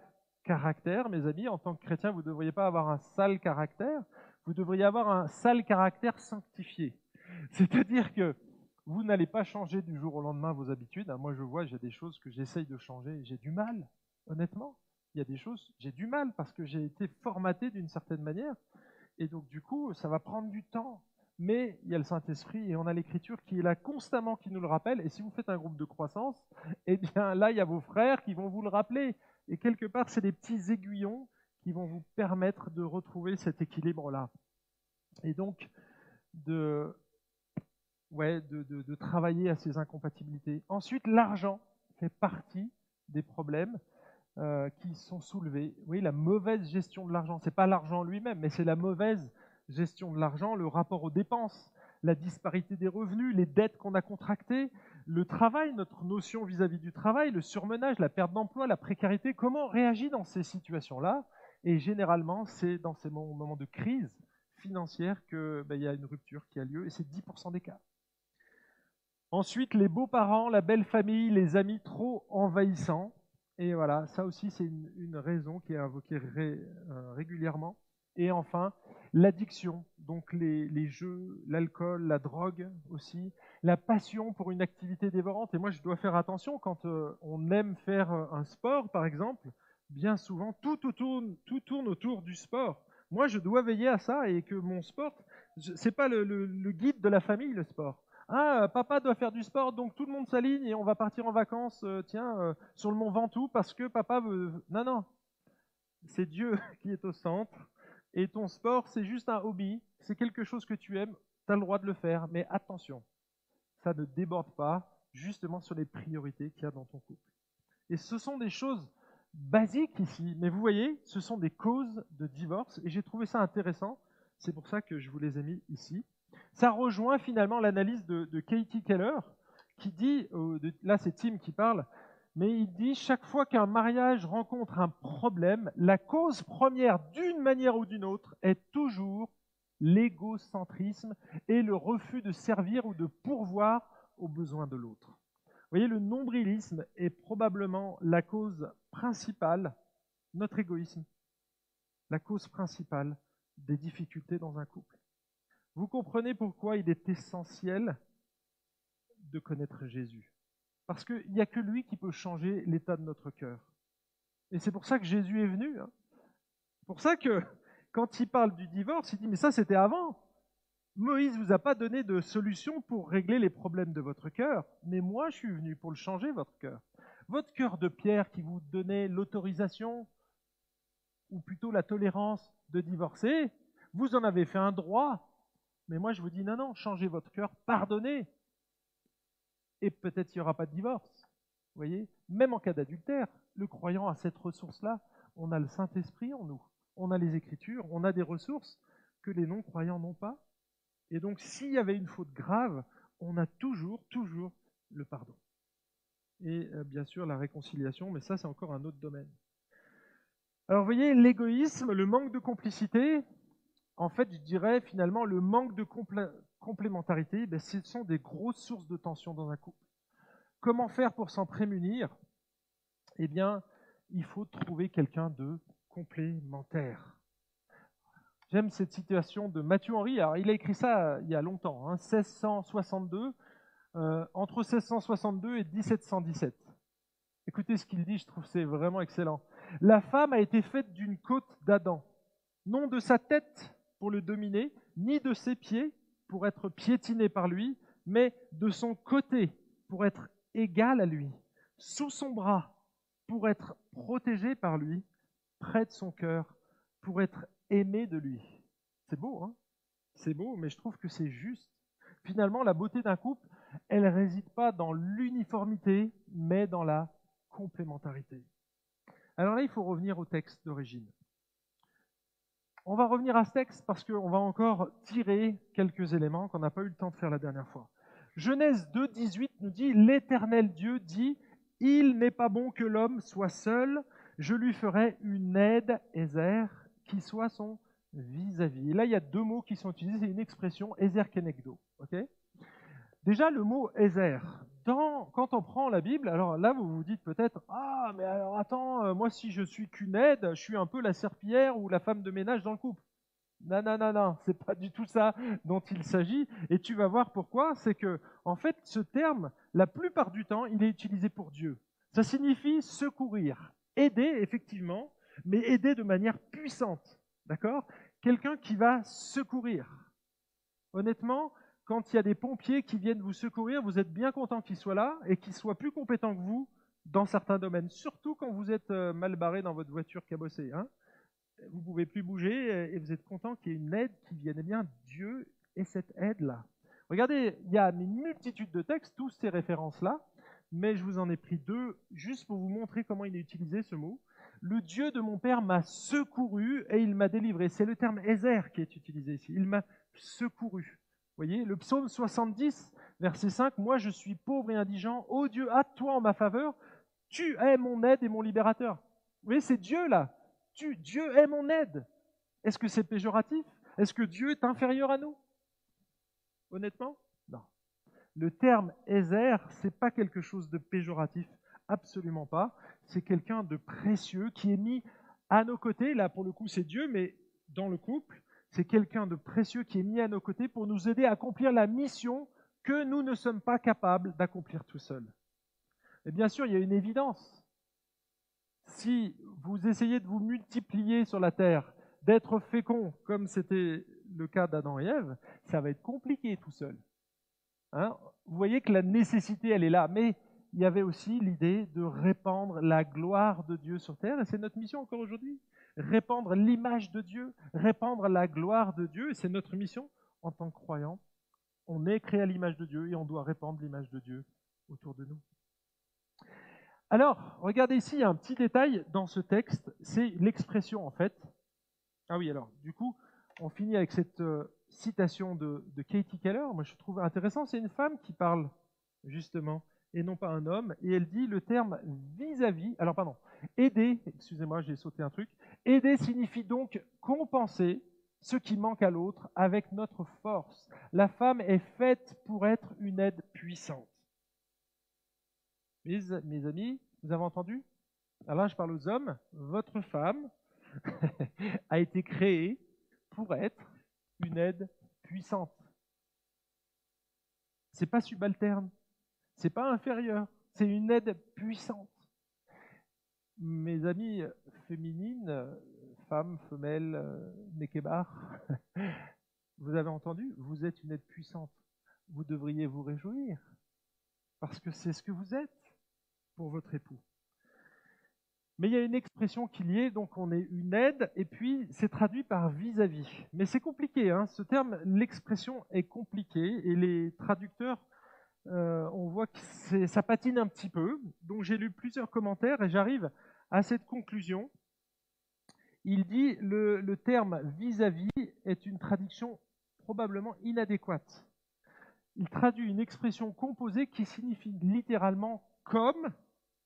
caractère, mes amis, en tant que chrétien, vous ne devriez pas avoir un sale caractère, vous devriez avoir un sale caractère sanctifié. C'est-à-dire que vous n'allez pas changer du jour au lendemain vos habitudes. Moi, je vois, j'ai des choses que j'essaye de changer et j'ai du mal, honnêtement. Il y a des choses, j'ai du mal parce que j'ai été formaté d'une certaine manière. Et donc, du coup, ça va prendre du temps. Mais il y a le Saint-Esprit et on a l'Écriture qui est là constamment, qui nous le rappelle. Et si vous faites un groupe de croissance, eh bien là, il y a vos frères qui vont vous le rappeler. Et quelque part, c'est des petits aiguillons qui vont vous permettre de retrouver cet équilibre-là. Et donc, de, ouais, de, de travailler à ces incompatibilités. Ensuite, l'argent fait partie des problèmes. Euh, qui sont soulevés. Oui, la mauvaise gestion de l'argent. Ce n'est pas l'argent lui-même, mais c'est la mauvaise gestion de l'argent, le rapport aux dépenses, la disparité des revenus, les dettes qu'on a contractées, le travail, notre notion vis-à-vis du travail, le surmenage, la perte d'emploi, la précarité. Comment on réagit dans ces situations-là? Et généralement, c'est dans ces moments de crise financière qu'il ben, y a une rupture qui a lieu, et c'est 10% des cas. Ensuite, les beaux-parents, la belle famille, les amis trop envahissants. Et voilà, ça aussi, c'est une, raison qui est invoquée euh, régulièrement. Et enfin, l'addiction, donc les, jeux, l'alcool, la drogue aussi, la passion pour une activité dévorante. Et moi, je dois faire attention quand euh, on aime faire euh, un sport, par exemple, bien souvent, tout, tourne, autour du sport. Moi, je dois veiller à ça et que mon sport, c'est pas le guide de la famille, le sport. Ah, papa doit faire du sport, donc tout le monde s'aligne et on va partir en vacances, euh, tiens, euh, sur le mont Ventoux parce que papa veut. Non, non. C'est Dieu qui est au centre. Et ton sport, c'est juste un hobby. C'est quelque chose que tu aimes. Tu as le droit de le faire. Mais attention, ça ne déborde pas justement sur les priorités qu'il y a dans ton couple. Et ce sont des choses basiques ici. Mais vous voyez, ce sont des causes de divorce. Et j'ai trouvé ça intéressant. C'est pour ça que je vous les ai mis ici. Ça rejoint finalement l'analyse de, Katie Keller, qui dit, euh, là c'est Tim qui parle, mais il dit chaque fois qu'un mariage rencontre un problème, la cause première d'une manière ou d'une autre est toujours l'égocentrisme et le refus de servir ou de pourvoir aux besoins de l'autre. Vous voyez, le nombrilisme est probablement la cause principale, notre égoïsme, la cause principale des difficultés dans un couple. Vous comprenez pourquoi il est essentiel de connaître Jésus. Parce qu'il n'y a que lui qui peut changer l'état de notre cœur. Et c'est pour ça que Jésus est venu. Hein. Pour ça que quand il parle du divorce, il dit, mais ça c'était avant. Moïse ne vous a pas donné de solution pour régler les problèmes de votre cœur, mais moi je suis venu pour le changer, votre cœur. Votre cœur de pierre qui vous donnait l'autorisation, ou plutôt la tolérance de divorcer, vous en avez fait un droit. Mais moi je vous dis, non, non, changez votre cœur, pardonnez. Et peut-être il n'y aura pas de divorce. Vous voyez Même en cas d'adultère, le croyant a cette ressource-là. On a le Saint-Esprit en nous on a les Écritures, on a des ressources que les non-croyants n'ont pas. Et donc, s'il y avait une faute grave, on a toujours, toujours le pardon. Et euh, bien sûr, la réconciliation, mais ça, c'est encore un autre domaine. Alors, vous voyez, l'égoïsme, le manque de complicité, en fait, je dirais finalement, le manque de complémentarité, ben, ce sont des grosses sources de tension dans un couple. Comment faire pour s'en prémunir? Eh bien, il faut trouver quelqu'un de complémentaire. J'aime cette situation de Mathieu Henry. Il a écrit ça il y a longtemps, 1662, hein, euh, entre 1662 et 1717. Écoutez ce qu'il dit, je trouve c'est vraiment excellent. La femme a été faite d'une côte d'Adam, non de sa tête pour le dominer, ni de ses pieds pour être piétinée par lui, mais de son côté pour être égale à lui, sous son bras pour être protégée par lui, près de son cœur pour être aimé de lui. C'est beau, hein C'est beau, mais je trouve que c'est juste. Finalement, la beauté d'un couple, elle ne réside pas dans l'uniformité, mais dans la complémentarité. Alors là, il faut revenir au texte d'origine. On va revenir à ce texte parce qu'on va encore tirer quelques éléments qu'on n'a pas eu le temps de faire la dernière fois. Genèse 2, 18 nous dit L'Éternel Dieu dit Il n'est pas bon que l'homme soit seul, je lui ferai une aide, Ezer, qui soit son vis-à-vis. Là, il y a deux mots qui sont utilisés, c'est une expression, Ezer Kenegdo. Déjà, le mot Ezer, quand on prend la Bible, alors là, vous vous dites peut-être, ah, mais alors attends, euh, moi, si je suis qu'une aide, je suis un peu la serpillière ou la femme de ménage dans le couple. Non, non, non, non, c'est pas du tout ça dont il s'agit. Et tu vas voir pourquoi. C'est que, en fait, ce terme, la plupart du temps, il est utilisé pour Dieu. Ça signifie secourir, aider, effectivement, mais aider de manière puissante. D'accord? Quelqu'un qui va secourir. Honnêtement, quand il y a des pompiers qui viennent vous secourir, vous êtes bien content qu'ils soient là et qu'ils soient plus compétents que vous dans certains domaines, surtout quand vous êtes euh, mal barré dans votre voiture cabossée. Hein vous ne pouvez plus bouger et vous êtes content qu'il y ait une aide qui vienne. Eh bien, Dieu est cette aide-là. Regardez, il y a une multitude de textes, tous ces références-là mais je vous en ai pris deux juste pour vous montrer comment il est utilisé ce mot. Le Dieu de mon Père m'a secouru et il m'a délivré. C'est le terme Ezer qui est utilisé ici. Il m'a secouru. Vous voyez, le psaume 70, verset 5, Moi je suis pauvre et indigent. Ô Dieu, à toi en ma faveur. Tu es mon aide et mon libérateur. Vous voyez, c'est Dieu là. Dieu est mon aide. Est-ce que c'est péjoratif? Est-ce que Dieu est inférieur à nous? Honnêtement le terme Ezer, c'est pas quelque chose de péjoratif, absolument pas. C'est quelqu'un de précieux qui est mis à nos côtés. Là, pour le coup, c'est Dieu, mais dans le couple, c'est quelqu'un de précieux qui est mis à nos côtés pour nous aider à accomplir la mission que nous ne sommes pas capables d'accomplir tout seuls. Et bien sûr, il y a une évidence. Si vous essayez de vous multiplier sur la terre, d'être fécond comme c'était le cas d'Adam et Ève, ça va être compliqué tout seul. Hein, vous voyez que la nécessité, elle est là, mais il y avait aussi l'idée de répandre la gloire de Dieu sur terre, et c'est notre mission encore aujourd'hui. Répandre l'image de Dieu, répandre la gloire de Dieu, et c'est notre mission en tant que croyants. On est créé à l'image de Dieu et on doit répandre l'image de Dieu autour de nous. Alors, regardez ici, un petit détail dans ce texte, c'est l'expression en fait. Ah oui, alors, du coup, on finit avec cette euh, citation de, Katie Keller, moi je trouve intéressant, c'est une femme qui parle justement, et non pas un homme, et elle dit le terme vis-à-vis, alors pardon, aider, excusez-moi j'ai sauté un truc, aider signifie donc compenser, ce qui manque à l'autre avec notre force. La femme est faite pour être une aide puissante. Mes, mes amis, vous avez entendu? Alors là, je parle aux hommes. Votre femme a été créée pour être une aide puissante. C'est pas subalterne, c'est pas inférieur, c'est une aide puissante. Mes amis féminines, femmes, femelles, nekebar, vous avez entendu Vous êtes une aide puissante. Vous devriez vous réjouir parce que c'est ce que vous êtes pour votre époux. Mais il y a une expression qui y donc on est une aide, et puis c'est traduit par vis-à-vis. Mais c'est compliqué, hein, ce terme, l'expression est compliquée, et les traducteurs, euh, on voit que ça patine un petit peu. Donc j'ai lu plusieurs commentaires et j'arrive à cette conclusion. Il dit le, le terme vis-à-vis est une traduction probablement inadéquate. Il traduit une expression composée qui signifie littéralement comme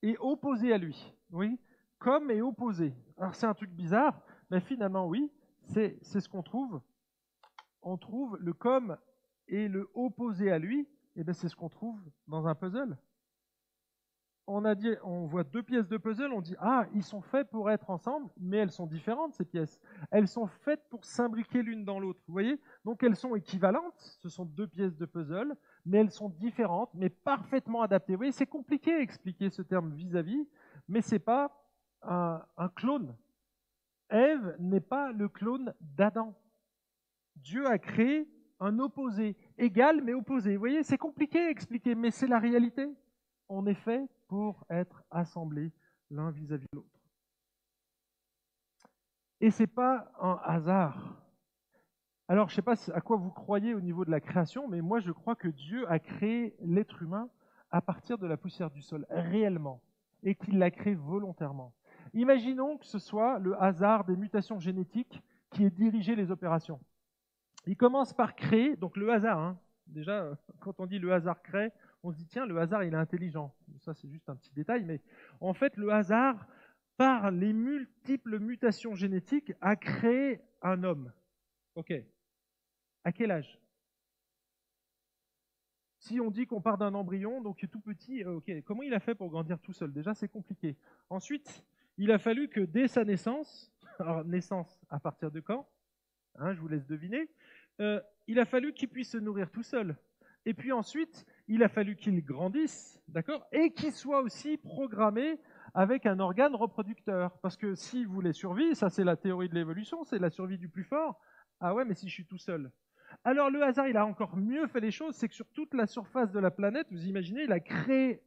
et opposé à lui. Oui, comme et opposé. Alors c'est un truc bizarre, mais finalement oui, c'est ce qu'on trouve. On trouve le comme et le opposé à lui, et bien c'est ce qu'on trouve dans un puzzle. On a dit, on voit deux pièces de puzzle, on dit ah ils sont faits pour être ensemble, mais elles sont différentes ces pièces. Elles sont faites pour s'imbriquer l'une dans l'autre. Vous voyez? Donc elles sont équivalentes. Ce sont deux pièces de puzzle, mais elles sont différentes, mais parfaitement adaptées. Vous voyez, c'est compliqué à expliquer ce terme vis-à-vis, -vis, mais c'est pas un, clone. Ève n'est pas le clone d'Adam. Dieu a créé un opposé, égal mais opposé. Vous voyez, c'est compliqué à expliquer, mais c'est la réalité. On est fait pour être assemblés l'un vis-à-vis de l'autre. Et ce n'est pas un hasard. Alors, je ne sais pas à quoi vous croyez au niveau de la création, mais moi, je crois que Dieu a créé l'être humain à partir de la poussière du sol, réellement, et qu'il l'a créé volontairement. Imaginons que ce soit le hasard des mutations génétiques qui ait dirigé les opérations. Il commence par créer, donc le hasard, hein. déjà quand on dit le hasard crée, on se dit tiens, le hasard il est intelligent. Ça c'est juste un petit détail, mais en fait le hasard, par les multiples mutations génétiques, a créé un homme. Ok. À quel âge? Si on dit qu'on part d'un embryon, donc tout petit, euh, ok, comment il a fait pour grandir tout seul? Déjà, c'est compliqué. Ensuite, il a fallu que dès sa naissance, alors naissance à partir de quand? Hein, Je vous laisse deviner. Euh, il a fallu qu'il puisse se nourrir tout seul. Et puis ensuite, il a fallu qu'il grandisse, d'accord? Et qu'il soit aussi programmé avec un organe reproducteur. Parce que s'il voulait survivre, ça c'est la théorie de l'évolution, c'est la survie du plus fort. Ah ouais, mais si je suis tout seul. Alors le hasard, il a encore mieux fait les choses, c'est que sur toute la surface de la planète, vous imaginez, il a créé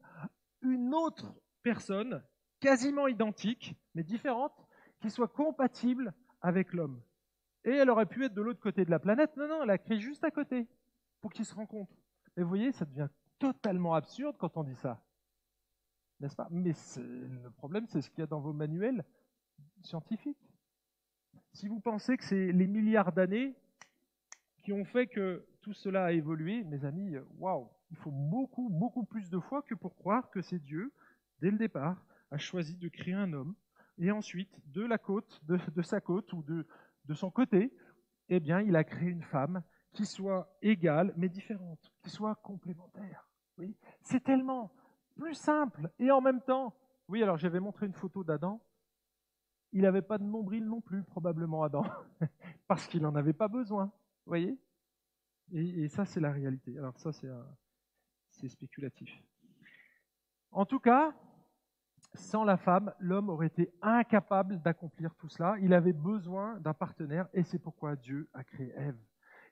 une autre personne quasiment identiques, mais différentes, qui soient compatibles avec l'homme. Et elle aurait pu être de l'autre côté de la planète. Non, non, elle a créé juste à côté pour qu'ils se rencontrent. Et vous voyez, ça devient totalement absurde quand on dit ça. N'est-ce pas? Mais le problème, c'est ce qu'il y a dans vos manuels scientifiques. Si vous pensez que c'est les milliards d'années qui ont fait que tout cela a évolué, mes amis, waouh, il faut beaucoup, beaucoup plus de foi que pour croire que c'est Dieu, dès le départ, a choisi de créer un homme, et ensuite, de la côte, de, sa côte ou de, de son côté, eh bien, il a créé une femme qui soit égale mais différente, qui soit complémentaire. Oui, c'est tellement plus simple et en même temps, oui, alors j'avais montré une photo d'Adam. Il n'avait pas de nombril non plus, probablement Adam, parce qu'il n'en avait pas besoin. Vous voyez? Et, et, ça, c'est la réalité. Alors ça, c'est spéculatif. En tout cas, sans la femme, l'homme aurait été incapable d'accomplir tout cela. Il avait besoin d'un partenaire et c'est pourquoi Dieu a créé Ève.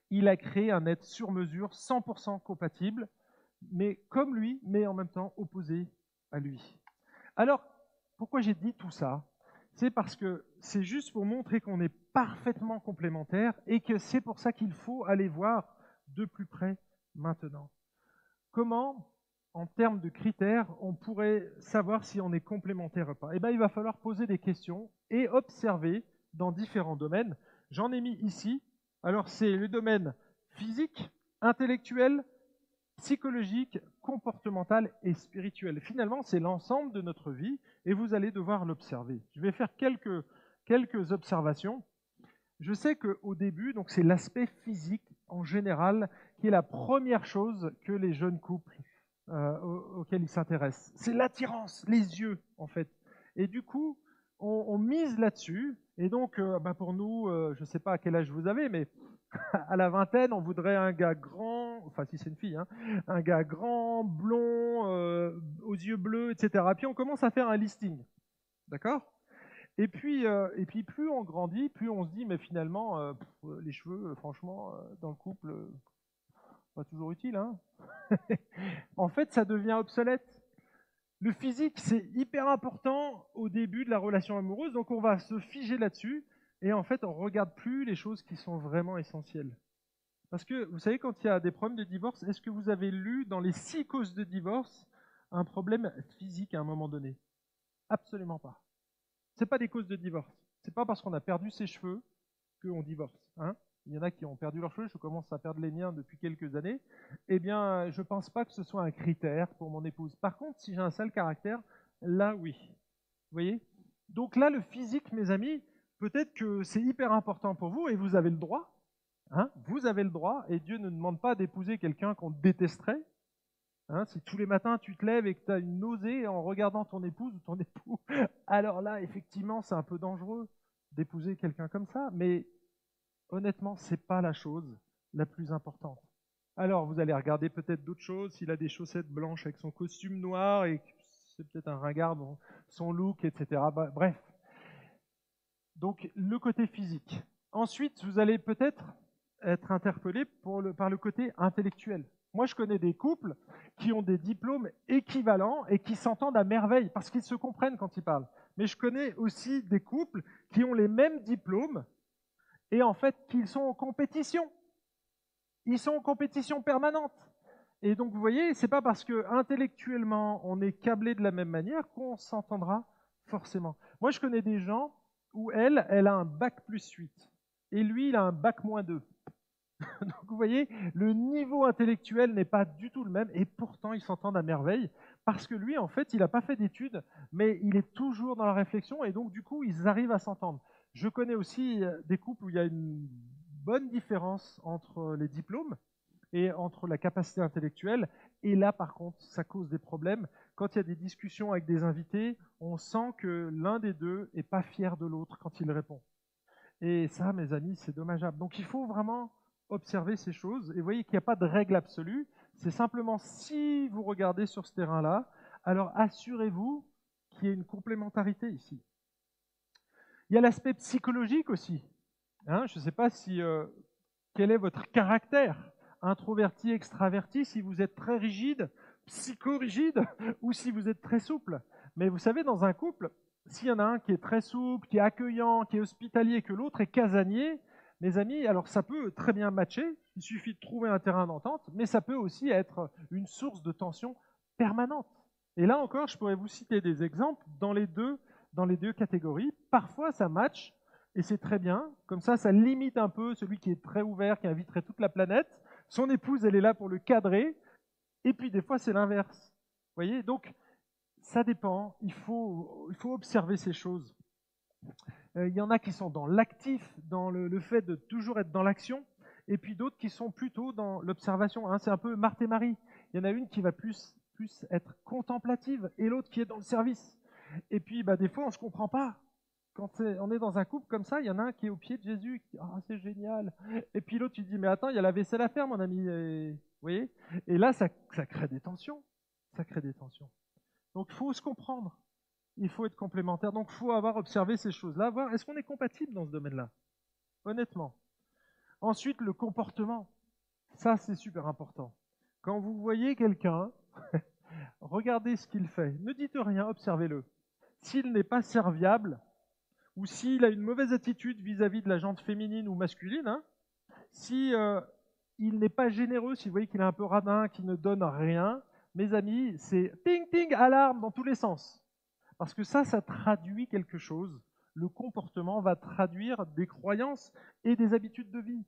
Il a créé un être sur mesure, 100% compatible, mais comme lui, mais en même temps opposé à lui. Alors, pourquoi j'ai dit tout ça? C'est parce que c'est juste pour montrer qu'on est parfaitement complémentaires et que c'est pour ça qu'il faut aller voir de plus près maintenant. Comment en termes de critères, on pourrait savoir si on est complémentaire ou pas Eh bien, il va falloir poser des questions et observer dans différents domaines. J'en ai mis ici. Alors, c'est le domaine physique, intellectuel, psychologique, comportemental et spirituel. Finalement, c'est l'ensemble de notre vie et vous allez devoir l'observer. Je vais faire quelques, quelques observations. Je sais qu'au début, donc c'est l'aspect physique en général qui est la première chose que les jeunes couples euh, auxquels ils s'intéressent. C'est l'attirance, les yeux en fait. Et du coup, on, mise là-dessus. Et donc, euh, bah pour nous, euh, je ne sais pas à quel âge vous avez, mais à la vingtaine, on voudrait un gars grand, enfin si c'est une fille, hein, un gars grand, blond, aux yeux bleus, etc. Puis on commence à faire un listing. D'accord? Et puis, et puis plus on grandit, plus on se dit, mais finalement, les cheveux, franchement, dans le couple, pas toujours utile. Hein en fait, ça devient obsolète. Le physique, c'est hyper important au début de la relation amoureuse, donc on va se figer là-dessus, et en fait, on ne regarde plus les choses qui sont vraiment essentielles. Parce que, vous savez, quand il y a des problèmes de divorce, est-ce que vous avez lu dans les six causes de divorce un problème physique à un moment donné? Absolument pas. Ce pas des causes de divorce. C'est pas parce qu'on a perdu ses cheveux qu'on divorce. Hein il y en a qui ont perdu leurs cheveux, je commence à perdre les miens depuis quelques années, eh bien, je ne pense pas que ce soit un critère pour mon épouse. Par contre, si j'ai un sale caractère, là, oui. Vous voyez? Donc là, le physique, mes amis, peut-être que c'est hyper important pour vous et vous avez le droit. Hein vous avez le droit et Dieu ne demande pas d'épouser quelqu'un qu'on détesterait. Hein si tous les matins tu te lèves et que tu as une nausée en regardant ton épouse ou ton époux, alors là, effectivement, c'est un peu dangereux d'épouser quelqu'un comme ça. Mais honnêtement, ce n'est pas la chose la plus importante. Alors, vous allez regarder peut-être d'autres choses, s'il a des chaussettes blanches avec son costume noir et c'est peut-être un ringard dans son look, etc. Bah, bref. Donc, le côté physique. Ensuite, vous allez peut-être être interpellé par le côté intellectuel. Moi, je connais des couples qui ont des diplômes équivalents et qui s'entendent à merveille parce qu'ils se comprennent quand ils parlent. Mais je connais aussi des couples qui ont les mêmes diplômes et en fait qu'ils sont en compétition. Ils sont en compétition permanente. Et donc vous voyez, c'est pas parce que intellectuellement on est câblé de la même manière qu'on s'entendra forcément. Moi je connais des gens où elle, elle a un bac plus 8 et lui il a un bac moins 2. donc vous voyez, le niveau intellectuel n'est pas du tout le même et pourtant ils s'entendent à merveille parce que lui en fait il n'a pas fait d'études mais il est toujours dans la réflexion et donc du coup ils arrivent à s'entendre. Je connais aussi euh, des couples où il y a une bonne différence entre les diplômes et entre la capacité intellectuelle. Et là, par contre, ça cause des problèmes. Quand il y a des discussions avec des invités, on sent que l'un des deux n'est pas fier de l'autre quand il répond. Et ça, mes amis, c'est dommageable. Donc il faut vraiment observer ces choses. Et vous voyez qu'il n'y a pas de règle absolue. C'est simplement si vous regardez sur ce terrain-là, alors assurez-vous qu'il y ait une complémentarité ici. Il y a l'aspect psychologique aussi. Hein, je ne sais pas si euh, quel est votre caractère, introverti, extraverti, si vous êtes très rigide, psycho-rigide, ou si vous êtes très souple. Mais vous savez, dans un couple, s'il y en a un qui est très souple, qui est accueillant, qui est hospitalier, que l'autre est casanier, mes amis, alors ça peut très bien matcher, il suffit de trouver un terrain d'entente, mais ça peut aussi être une source de tension permanente. Et là encore, je pourrais vous citer des exemples dans les deux dans les deux catégories. Parfois, ça match, et c'est très bien. Comme ça, ça limite un peu celui qui est très ouvert, qui inviterait toute la planète. Son épouse, elle est là pour le cadrer. Et puis, des fois, c'est l'inverse. Vous voyez Donc, ça dépend. Il faut, observer ces choses. Euh, il y en a qui sont dans l'actif, dans le, fait de toujours être dans l'action, et puis d'autres qui sont plutôt dans l'observation. Hein. c'est un peu Marthe et Marie. Il y en a une qui va plus, plus être contemplative, et l'autre qui est dans le service. Et puis, bah, des fois, on ne se comprend pas. Quand on est dans un couple comme ça, il y en a un qui est au pied de Jésus, dit Ah, c'est génial. Et puis l'autre, tu dis Mais attends, il y a la vaisselle à faire, mon ami. Et, vous voyez? Et là, ça crée des tensions. Ça crée des tensions. Donc, il faut se comprendre. Il faut être complémentaire. Donc, il faut avoir observé ces choses-là, voir est-ce qu'on est compatible dans ce domaine-là? Honnêtement. Ensuite, le comportement. Ça, c'est super important. Quand vous voyez quelqu'un, regardez ce qu'il fait. Ne dites rien, observez-le s'il n'est pas serviable, ou s'il a une mauvaise attitude vis-à-vis de la jante féminine ou masculine, hein, euh, n'est pas généreux, si vous voyez qu'il est un peu radin, qu'il ne donne rien, mes amis, c'est ting ting alarme dans tous les sens. Parce que ça, ça traduit quelque chose. Le comportement va traduire des croyances et des habitudes de vie.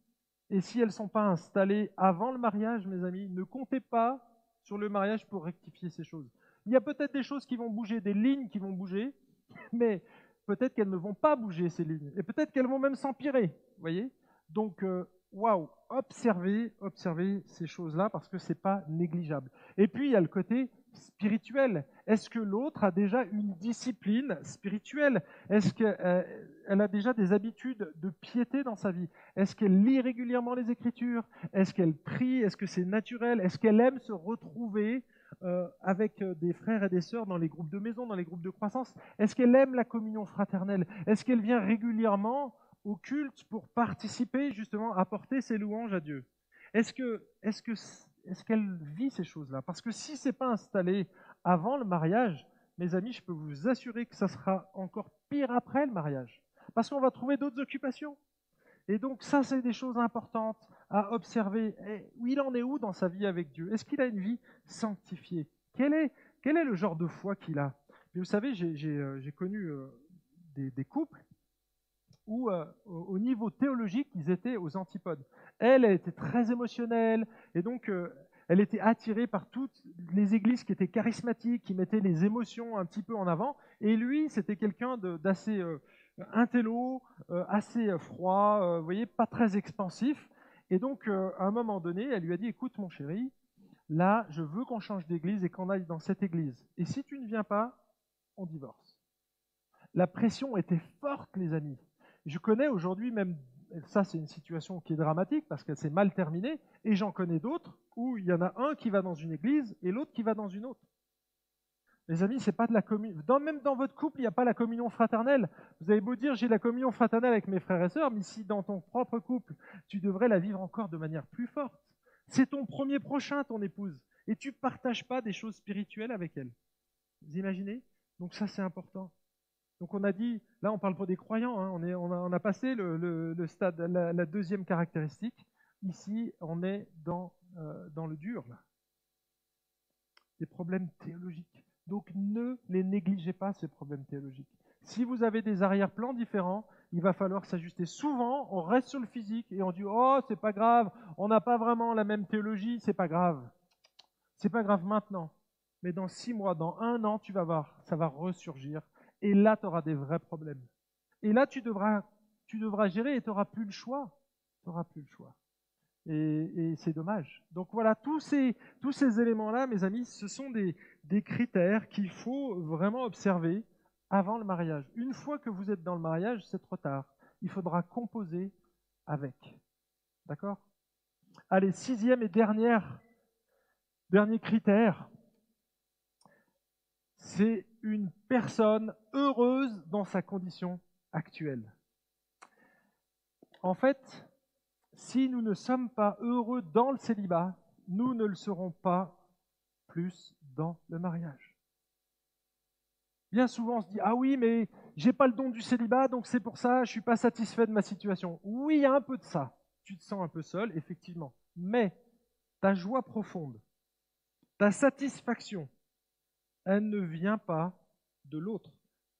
Et si elles ne sont pas installées avant le mariage, mes amis, ne comptez pas sur le mariage pour rectifier ces choses. Il y a peut-être des choses qui vont bouger, des lignes qui vont bouger, mais peut-être qu'elles ne vont pas bouger ces lignes, et peut-être qu'elles vont même s'empirer, voyez? Donc, euh, waouh, observez, observez ces choses-là parce que c'est pas négligeable. Et puis il y a le côté spirituel. Est-ce que l'autre a déjà une discipline spirituelle? Est-ce qu'elle euh, a déjà des habitudes de piété dans sa vie? Est-ce qu'elle lit régulièrement les Écritures? Est-ce qu'elle prie? Est-ce que c'est naturel? Est-ce qu'elle aime se retrouver euh, avec euh, des frères et des sœurs dans les groupes de maison, dans les groupes de croissance. Est-ce qu'elle aime la communion fraternelle? Est-ce qu'elle vient régulièrement au culte pour participer justement à porter ses louanges à Dieu? Est-ce est-ce que, est-ce qu'elle vit ces choses-là? Parce que si c'est pas installé avant le mariage, mes amis, je peux vous assurer que ça sera encore pire après le mariage, parce qu'on va trouver d'autres occupations. Et donc ça, c'est des choses importantes à observer. où il en est où dans sa vie avec Dieu? Est-ce qu'il a une vie sanctifiée? Quel est, quel est le genre de foi qu'il a? Vous savez, j'ai euh, connu euh, des, des couples où, euh, au niveau théologique, ils étaient aux antipodes. Elle, elle était très émotionnelle, et donc elle était attirée par toutes les églises qui étaient charismatiques, qui mettaient les émotions un petit peu en avant, et lui, c'était quelqu'un d'assez intello, assez froid, vous voyez, pas très expansif. Et donc, à un moment donné, elle lui a dit, écoute mon chéri, là, je veux qu'on change d'église et qu'on aille dans cette église. Et si tu ne viens pas, on divorce. La pression était forte, les amis. Je connais aujourd'hui même, ça c'est une situation qui est dramatique parce qu'elle s'est mal terminée, et j'en connais d'autres où il y en a un qui va dans une église et l'autre qui va dans une autre. Les amis, c'est pas de la communion. Même dans votre couple, il n'y a pas la communion fraternelle. Vous avez beau dire j'ai la communion fraternelle avec mes frères et sœurs, mais si dans ton propre couple, tu devrais la vivre encore de manière plus forte. C'est ton premier prochain, ton épouse, et tu partages pas des choses spirituelles avec elle. Vous imaginez? Donc ça, c'est important. Donc on a dit, là on parle pour des croyants, hein, on, est, a, passé le, stade, la, deuxième caractéristique. Ici, on est dans, euh, dans le dur, là. Des problèmes théologiques. Donc ne les négligez pas, ces problèmes théologiques. Si vous avez des arrière-plans différents, il va falloir s'ajuster. Souvent, on reste sur le physique et on dit Oh, c'est pas grave, on n'a pas vraiment la même théologie, c'est pas grave. C'est pas grave maintenant. Mais dans six mois, dans un an, tu vas voir, ça va ressurgir et là, tu auras des vrais problèmes. Et là, tu devras, tu devras gérer et tu n'auras plus le choix. Tu n'auras plus le choix. Et, c'est dommage. Donc voilà, tous ces, tous ces éléments-là, mes amis, ce sont des, des critères qu'il faut vraiment observer avant le mariage. Une fois que vous êtes dans le mariage, c'est trop tard. Il faudra composer avec. D'accord? Allez, sixième et dernière, dernier critère, c'est une personne heureuse dans sa condition actuelle. En fait, si nous ne sommes pas heureux dans le célibat, nous ne le serons pas plus le mariage. Bien souvent, on se dit Ah oui, mais j'ai pas le don du célibat, donc c'est pour ça, je suis pas satisfait de ma situation. Oui, il y a un peu de ça. Tu te sens un peu seul, effectivement. Mais ta joie profonde, ta satisfaction, elle ne vient pas de l'autre,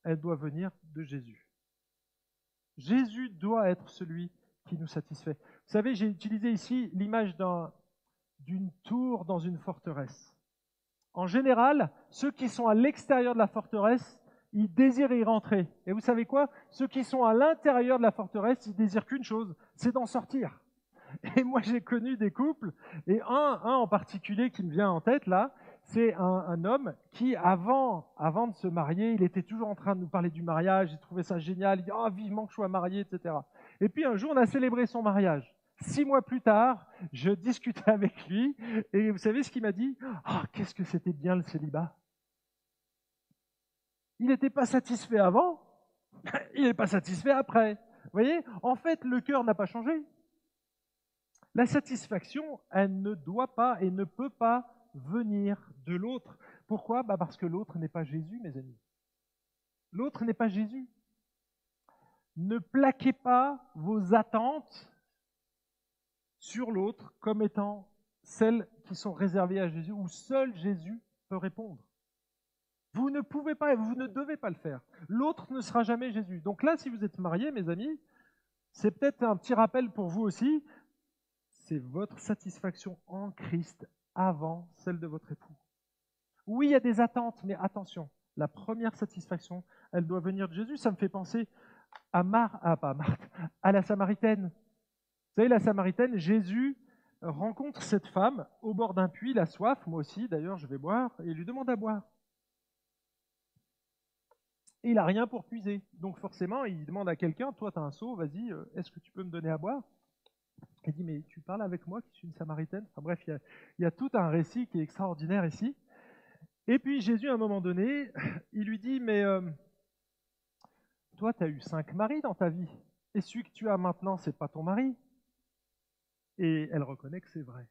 elle doit venir de Jésus. Jésus doit être celui qui nous satisfait. Vous savez, j'ai utilisé ici l'image d'une tour dans une forteresse. En général, ceux qui sont à l'extérieur de la forteresse, ils désirent y rentrer. Et vous savez quoi? Ceux qui sont à l'intérieur de la forteresse, ils désirent qu'une chose, c'est d'en sortir. Et moi, j'ai connu des couples, et un, en particulier qui me vient en tête là, c'est un, homme qui, avant, avant de se marier, il était toujours en train de nous parler du mariage, il trouvait ça génial, il dit oh, vivement que je sois marié, etc. Et puis un jour, on a célébré son mariage. Six mois plus tard, je discutais avec lui, et vous savez ce qu'il m'a dit? Ah, qu'est-ce que c'était bien le célibat Il n'était pas satisfait avant, il n'est pas satisfait après. Vous voyez? En fait, le cœur n'a pas changé. La satisfaction, elle ne doit pas et ne peut pas venir de l'autre. Pourquoi? Bah Parce que l'autre n'est pas Jésus, mes amis. L'autre n'est pas Jésus. Ne plaquez pas vos attentes sur l'autre comme étant celles qui sont réservées à Jésus, où seul Jésus peut répondre. Vous ne pouvez pas et vous ne devez pas le faire. L'autre ne sera jamais Jésus. Donc là, si vous êtes mariés, mes amis, c'est peut-être un petit rappel pour vous aussi. C'est votre satisfaction en Christ avant celle de votre époux. Oui, il y a des attentes, mais attention, La première satisfaction, elle doit venir de Jésus. Ça me fait penser à Mar, ah, pas Marthe, à la Samaritaine. Vous savez, la Samaritaine, Jésus rencontre cette femme au bord d'un puits, la soif, moi aussi d'ailleurs je vais boire, et il lui demande à boire. Et il n'a rien pour puiser. Donc forcément, il demande à quelqu'un, toi tu as un seau, vas-y, euh, est-ce que tu peux me donner à boire? Il dit, mais tu parles avec moi qui suis une Samaritaine? Enfin bref, il y, a, tout un récit qui est extraordinaire ici. Et puis Jésus, à un moment donné, il lui dit, mais euh, toi tu as eu cinq maris dans ta vie, et celui que tu as maintenant, c'est pas ton mari et elle reconnaît que c'est vrai.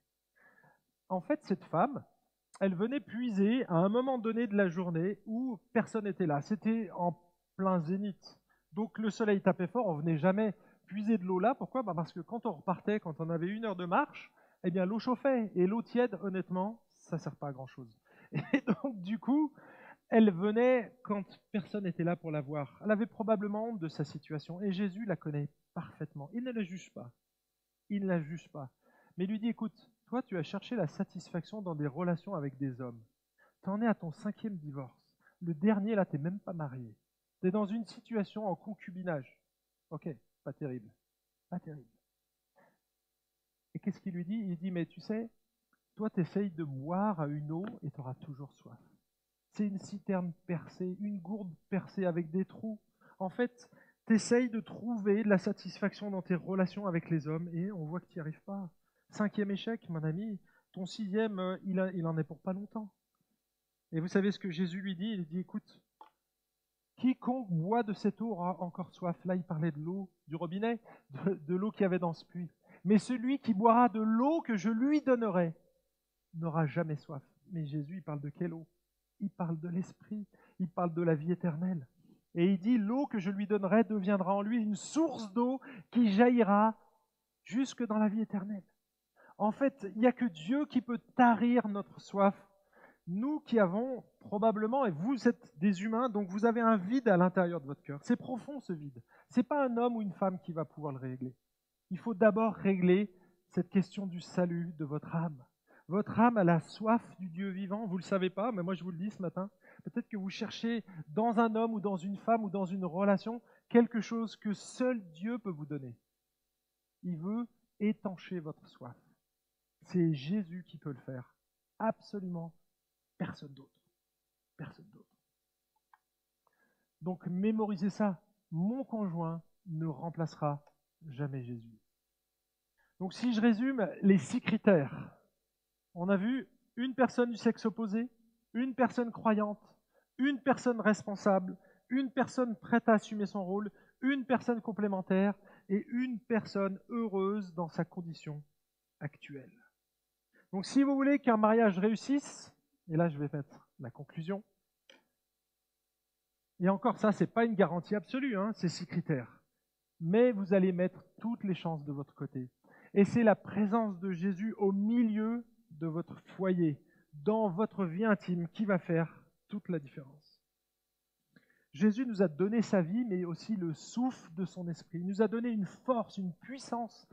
En fait, cette femme, elle venait puiser à un moment donné de la journée où personne n'était là. C'était en plein zénith. Donc le soleil tapait fort, on venait jamais puiser de l'eau là. Pourquoi? Bah, Parce que quand on repartait, quand on avait une heure de marche, eh bien l'eau chauffait. Et l'eau tiède, honnêtement, ça ne sert pas à grand-chose. Et donc du coup, elle venait quand personne n'était là pour la voir. Elle avait probablement honte de sa situation. Et Jésus la connaît parfaitement. Il ne la juge pas il ne la juge pas. Mais lui dit, écoute, toi tu as cherché la satisfaction dans des relations avec des hommes. Tu en es à ton cinquième divorce. Le dernier, là, tu n'es même pas marié. Tu es dans une situation en concubinage. Ok, pas terrible. Pas terrible. Et qu'est-ce qu'il lui dit? Il dit, mais tu sais, toi tu essayes de boire à une eau et tu auras toujours soif. C'est une citerne percée, une gourde percée avec des trous. En fait, tu de trouver de la satisfaction dans tes relations avec les hommes et on voit que tu n'y arrives pas. Cinquième échec, mon ami, ton sixième, euh, il en est pour pas longtemps. Et vous savez ce que Jésus lui dit? Il dit, écoute, quiconque boit de cette eau aura encore soif. Là, il parlait de l'eau du robinet, de, de l'eau qu'il y avait dans ce puits. Mais celui qui boira de l'eau que je lui donnerai n'aura jamais soif. Mais Jésus, il parle de quelle eau? Il parle de l'esprit, il parle de la vie éternelle. Et il dit, l'eau que je lui donnerai deviendra en lui une source d'eau qui jaillira jusque dans la vie éternelle. En fait, il n'y a que Dieu qui peut tarir notre soif. Nous qui avons probablement, et vous êtes des humains, donc vous avez un vide à l'intérieur de votre cœur. C'est profond ce vide. Ce n'est pas un homme ou une femme qui va pouvoir le régler. Il faut d'abord régler cette question du salut de votre âme. Votre âme a la soif du Dieu vivant, vous ne le savez pas, mais moi je vous le dis ce matin. Peut-être que vous cherchez dans un homme ou dans une femme ou dans une relation quelque chose que seul Dieu peut vous donner. Il veut étancher votre soif. C'est Jésus qui peut le faire. Absolument personne d'autre. Personne d'autre. Donc mémorisez ça. Mon conjoint ne remplacera jamais Jésus. Donc si je résume les six critères, on a vu une personne du sexe opposé, une personne croyante, une personne responsable, une personne prête à assumer son rôle, une personne complémentaire et une personne heureuse dans sa condition actuelle. Donc si vous voulez qu'un mariage réussisse, et là je vais mettre la conclusion, et encore ça, ce n'est pas une garantie absolue, hein, ces six critères, mais vous allez mettre toutes les chances de votre côté. Et c'est la présence de Jésus au milieu de votre foyer, dans votre vie intime, qui va faire toute la différence. Jésus nous a donné sa vie, mais aussi le souffle de son esprit. Il nous a donné une force, une puissance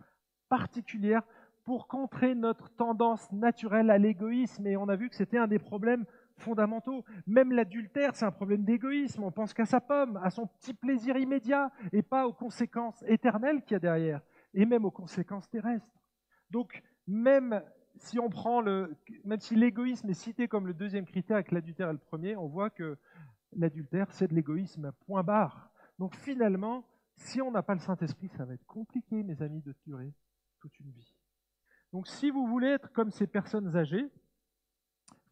particulière pour contrer notre tendance naturelle à l'égoïsme. Et on a vu que c'était un des problèmes fondamentaux. Même l'adultère, c'est un problème d'égoïsme. On pense qu'à sa pomme, à son petit plaisir immédiat, et pas aux conséquences éternelles qu'il y a derrière, et même aux conséquences terrestres. Donc, même si on prend le, même si l'égoïsme est cité comme le deuxième critère et que l'adultère est le premier, on voit que l'adultère, c'est de l'égoïsme, point barre. Donc finalement, si on n'a pas le Saint-Esprit, ça va être compliqué, mes amis, de durer toute une vie. Donc si vous voulez être comme ces personnes âgées,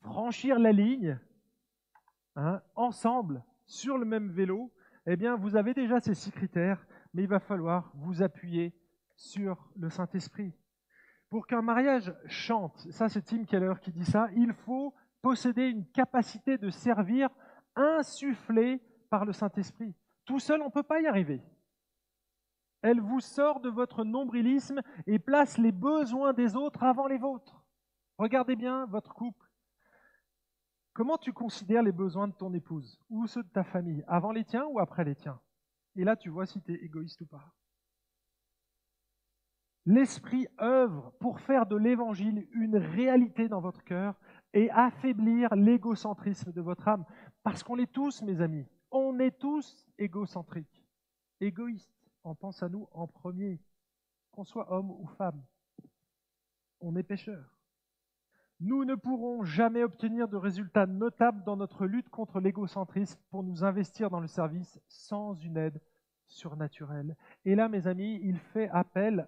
franchir la ligne, hein, ensemble, sur le même vélo, eh bien, vous avez déjà ces six critères, mais il va falloir vous appuyer sur le Saint-Esprit. Pour qu'un mariage chante, ça c'est Tim Keller qui dit ça, il faut posséder une capacité de servir insufflée par le Saint-Esprit. Tout seul, on ne peut pas y arriver. Elle vous sort de votre nombrilisme et place les besoins des autres avant les vôtres. Regardez bien votre couple. Comment tu considères les besoins de ton épouse ou ceux de ta famille? Avant les tiens ou après les tiens? Et là, tu vois si tu es égoïste ou pas. L'Esprit œuvre pour faire de l'Évangile une réalité dans votre cœur et affaiblir l'égocentrisme de votre âme. Parce qu'on est tous, mes amis, on est tous égocentriques, égoïstes. On pense à nous en premier, qu'on soit homme ou femme. On est pécheurs. Nous ne pourrons jamais obtenir de résultats notables dans notre lutte contre l'égocentrisme pour nous investir dans le service sans une aide surnaturelle. Et là, mes amis, il fait appel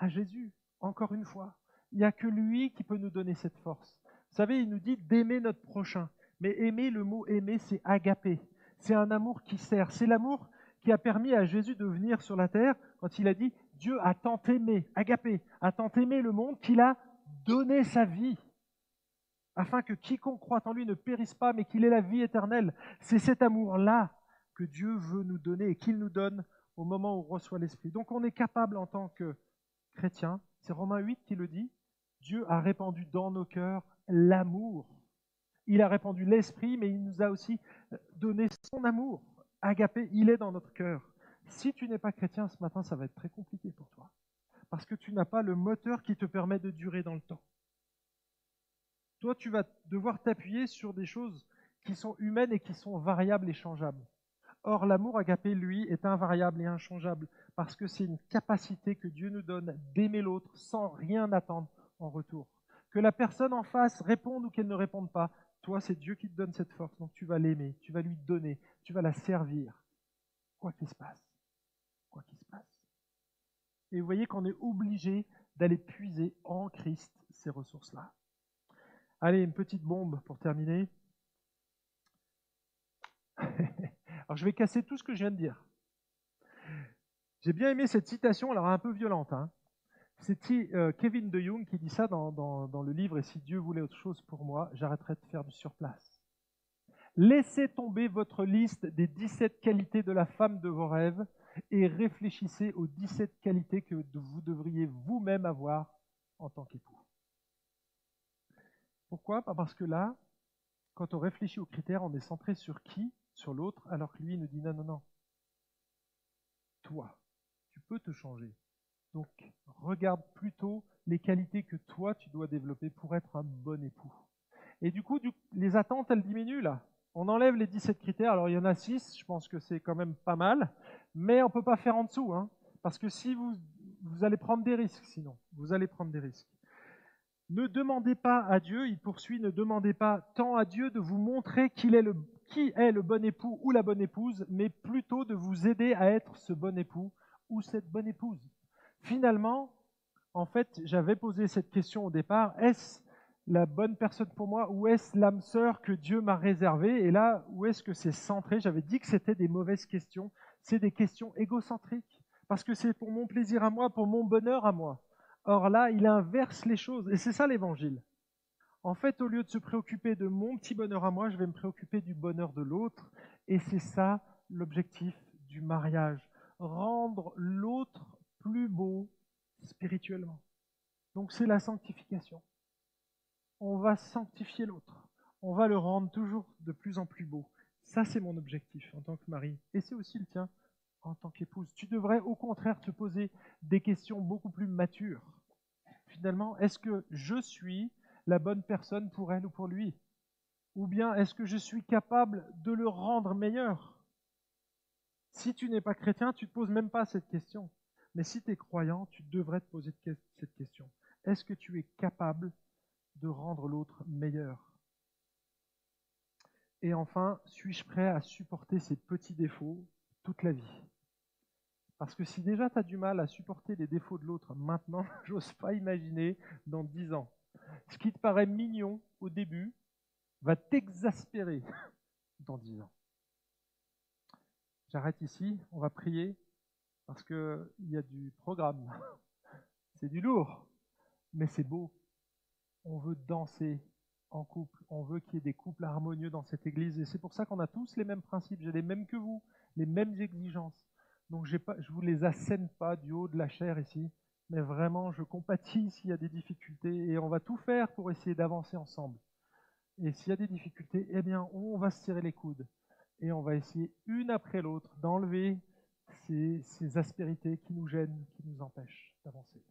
à Jésus, encore une fois. Il n'y a que lui qui peut nous donner cette force. Vous savez, il nous dit d'aimer notre prochain. Mais aimer, le mot aimer, c'est agaper. C'est un amour qui sert. C'est l'amour qui a permis à Jésus de venir sur la terre quand il a dit Dieu a tant aimé, agapé, a tant aimé le monde qu'il a donné sa vie afin que quiconque croit en lui ne périsse pas, mais qu'il ait la vie éternelle. C'est cet amour-là que Dieu veut nous donner et qu'il nous donne au moment où on reçoit l'Esprit. Donc on est capable en tant que c'est Romains 8 qui le dit, Dieu a répandu dans nos cœurs l'amour. Il a répandu l'Esprit, mais il nous a aussi donné son amour. Agapé, il est dans notre cœur. Si tu n'es pas chrétien ce matin, ça va être très compliqué pour toi. Parce que tu n'as pas le moteur qui te permet de durer dans le temps. Toi, tu vas devoir t'appuyer sur des choses qui sont humaines et qui sont variables et changeables. Or, l'amour agapé, lui, est invariable et inchangeable parce que c'est une capacité que Dieu nous donne d'aimer l'autre sans rien attendre en retour. Que la personne en face réponde ou qu'elle ne réponde pas, toi, c'est Dieu qui te donne cette force. Donc, tu vas l'aimer, tu vas lui donner, tu vas la servir, quoi qu'il se passe. Quoi qu'il se passe. Et vous voyez qu'on est obligé d'aller puiser en Christ ces ressources-là. Allez, une petite bombe pour terminer. alors je vais casser tout ce que je viens de dire. J'ai bien aimé cette citation, alors un peu violente. Hein. C'est euh, Kevin de Jung qui dit ça dans, dans, le livre Et si Dieu voulait autre chose pour moi, j'arrêterais de faire du surplace. Laissez tomber votre liste des 17 qualités de la femme de vos rêves et réfléchissez aux 17 qualités que vous devriez vous-même avoir en tant qu'époux. Pourquoi? Parce que là, quand on réfléchit aux critères, on est centré sur qui Sur l'autre, alors que lui nous dit non, non, non. Toi, tu peux te changer. Donc, regarde plutôt les qualités que toi, tu dois développer pour être un bon époux. Et du coup, les attentes, elles diminuent là. On enlève les 17 critères. Alors, il y en a 6, je pense que c'est quand même pas mal. Mais on ne peut pas faire en dessous. Hein, parce que si vous, vous allez prendre des risques, sinon. Vous allez prendre des risques. Ne demandez pas à Dieu, il poursuit, ne demandez pas tant à Dieu de vous montrer qu'il est le, qui est le bon époux ou la bonne épouse, mais plutôt de vous aider à être ce bon époux ou cette bonne épouse. Finalement, en fait, j'avais posé cette question au départ, est-ce la bonne personne pour moi ou est-ce l'âme sœur que Dieu m'a réservée? Et là, où est-ce que c'est centré? J'avais dit que c'était des mauvaises questions, c'est des questions égocentriques, parce que c'est pour mon plaisir à moi, pour mon bonheur à moi. Or là, il inverse les choses. Et c'est ça l'évangile. En fait, au lieu de se préoccuper de mon petit bonheur à moi, je vais me préoccuper du bonheur de l'autre. Et c'est ça l'objectif du mariage. Rendre l'autre plus beau spirituellement. Donc c'est la sanctification. On va sanctifier l'autre. On va le rendre toujours de plus en plus beau. Ça, c'est mon objectif en tant que mari. Et c'est aussi le tien en tant qu'épouse. Tu devrais au contraire te poser des questions beaucoup plus matures. Finalement, est-ce que je suis la bonne personne pour elle ou pour lui Ou bien est-ce que je suis capable de le rendre meilleur? Si tu n'es pas chrétien, tu ne te poses même pas cette question. Mais si tu es croyant, tu devrais te poser cette question. Est-ce que tu es capable de rendre l'autre meilleur? Et enfin, suis-je prêt à supporter ces petits défauts toute la vie? Parce que si déjà tu as du mal à supporter les défauts de l'autre maintenant, j'ose pas imaginer dans dix ans. Ce qui te paraît mignon au début va t'exaspérer dans dix ans. J'arrête ici, on va prier parce qu'il y a du programme. C'est du lourd, mais c'est beau. On veut danser en couple, on veut qu'il y ait des couples harmonieux dans cette église et c'est pour ça qu'on a tous les mêmes principes, j'ai les mêmes que vous, les mêmes exigences. Donc je ne vous les assène pas du haut de la chair ici, mais vraiment je compatis s'il y a des difficultés et on va tout faire pour essayer d'avancer ensemble. Et s'il y a des difficultés, eh bien on va se serrer les coudes et on va essayer une après l'autre d'enlever ces, ces aspérités qui nous gênent, qui nous empêchent d'avancer.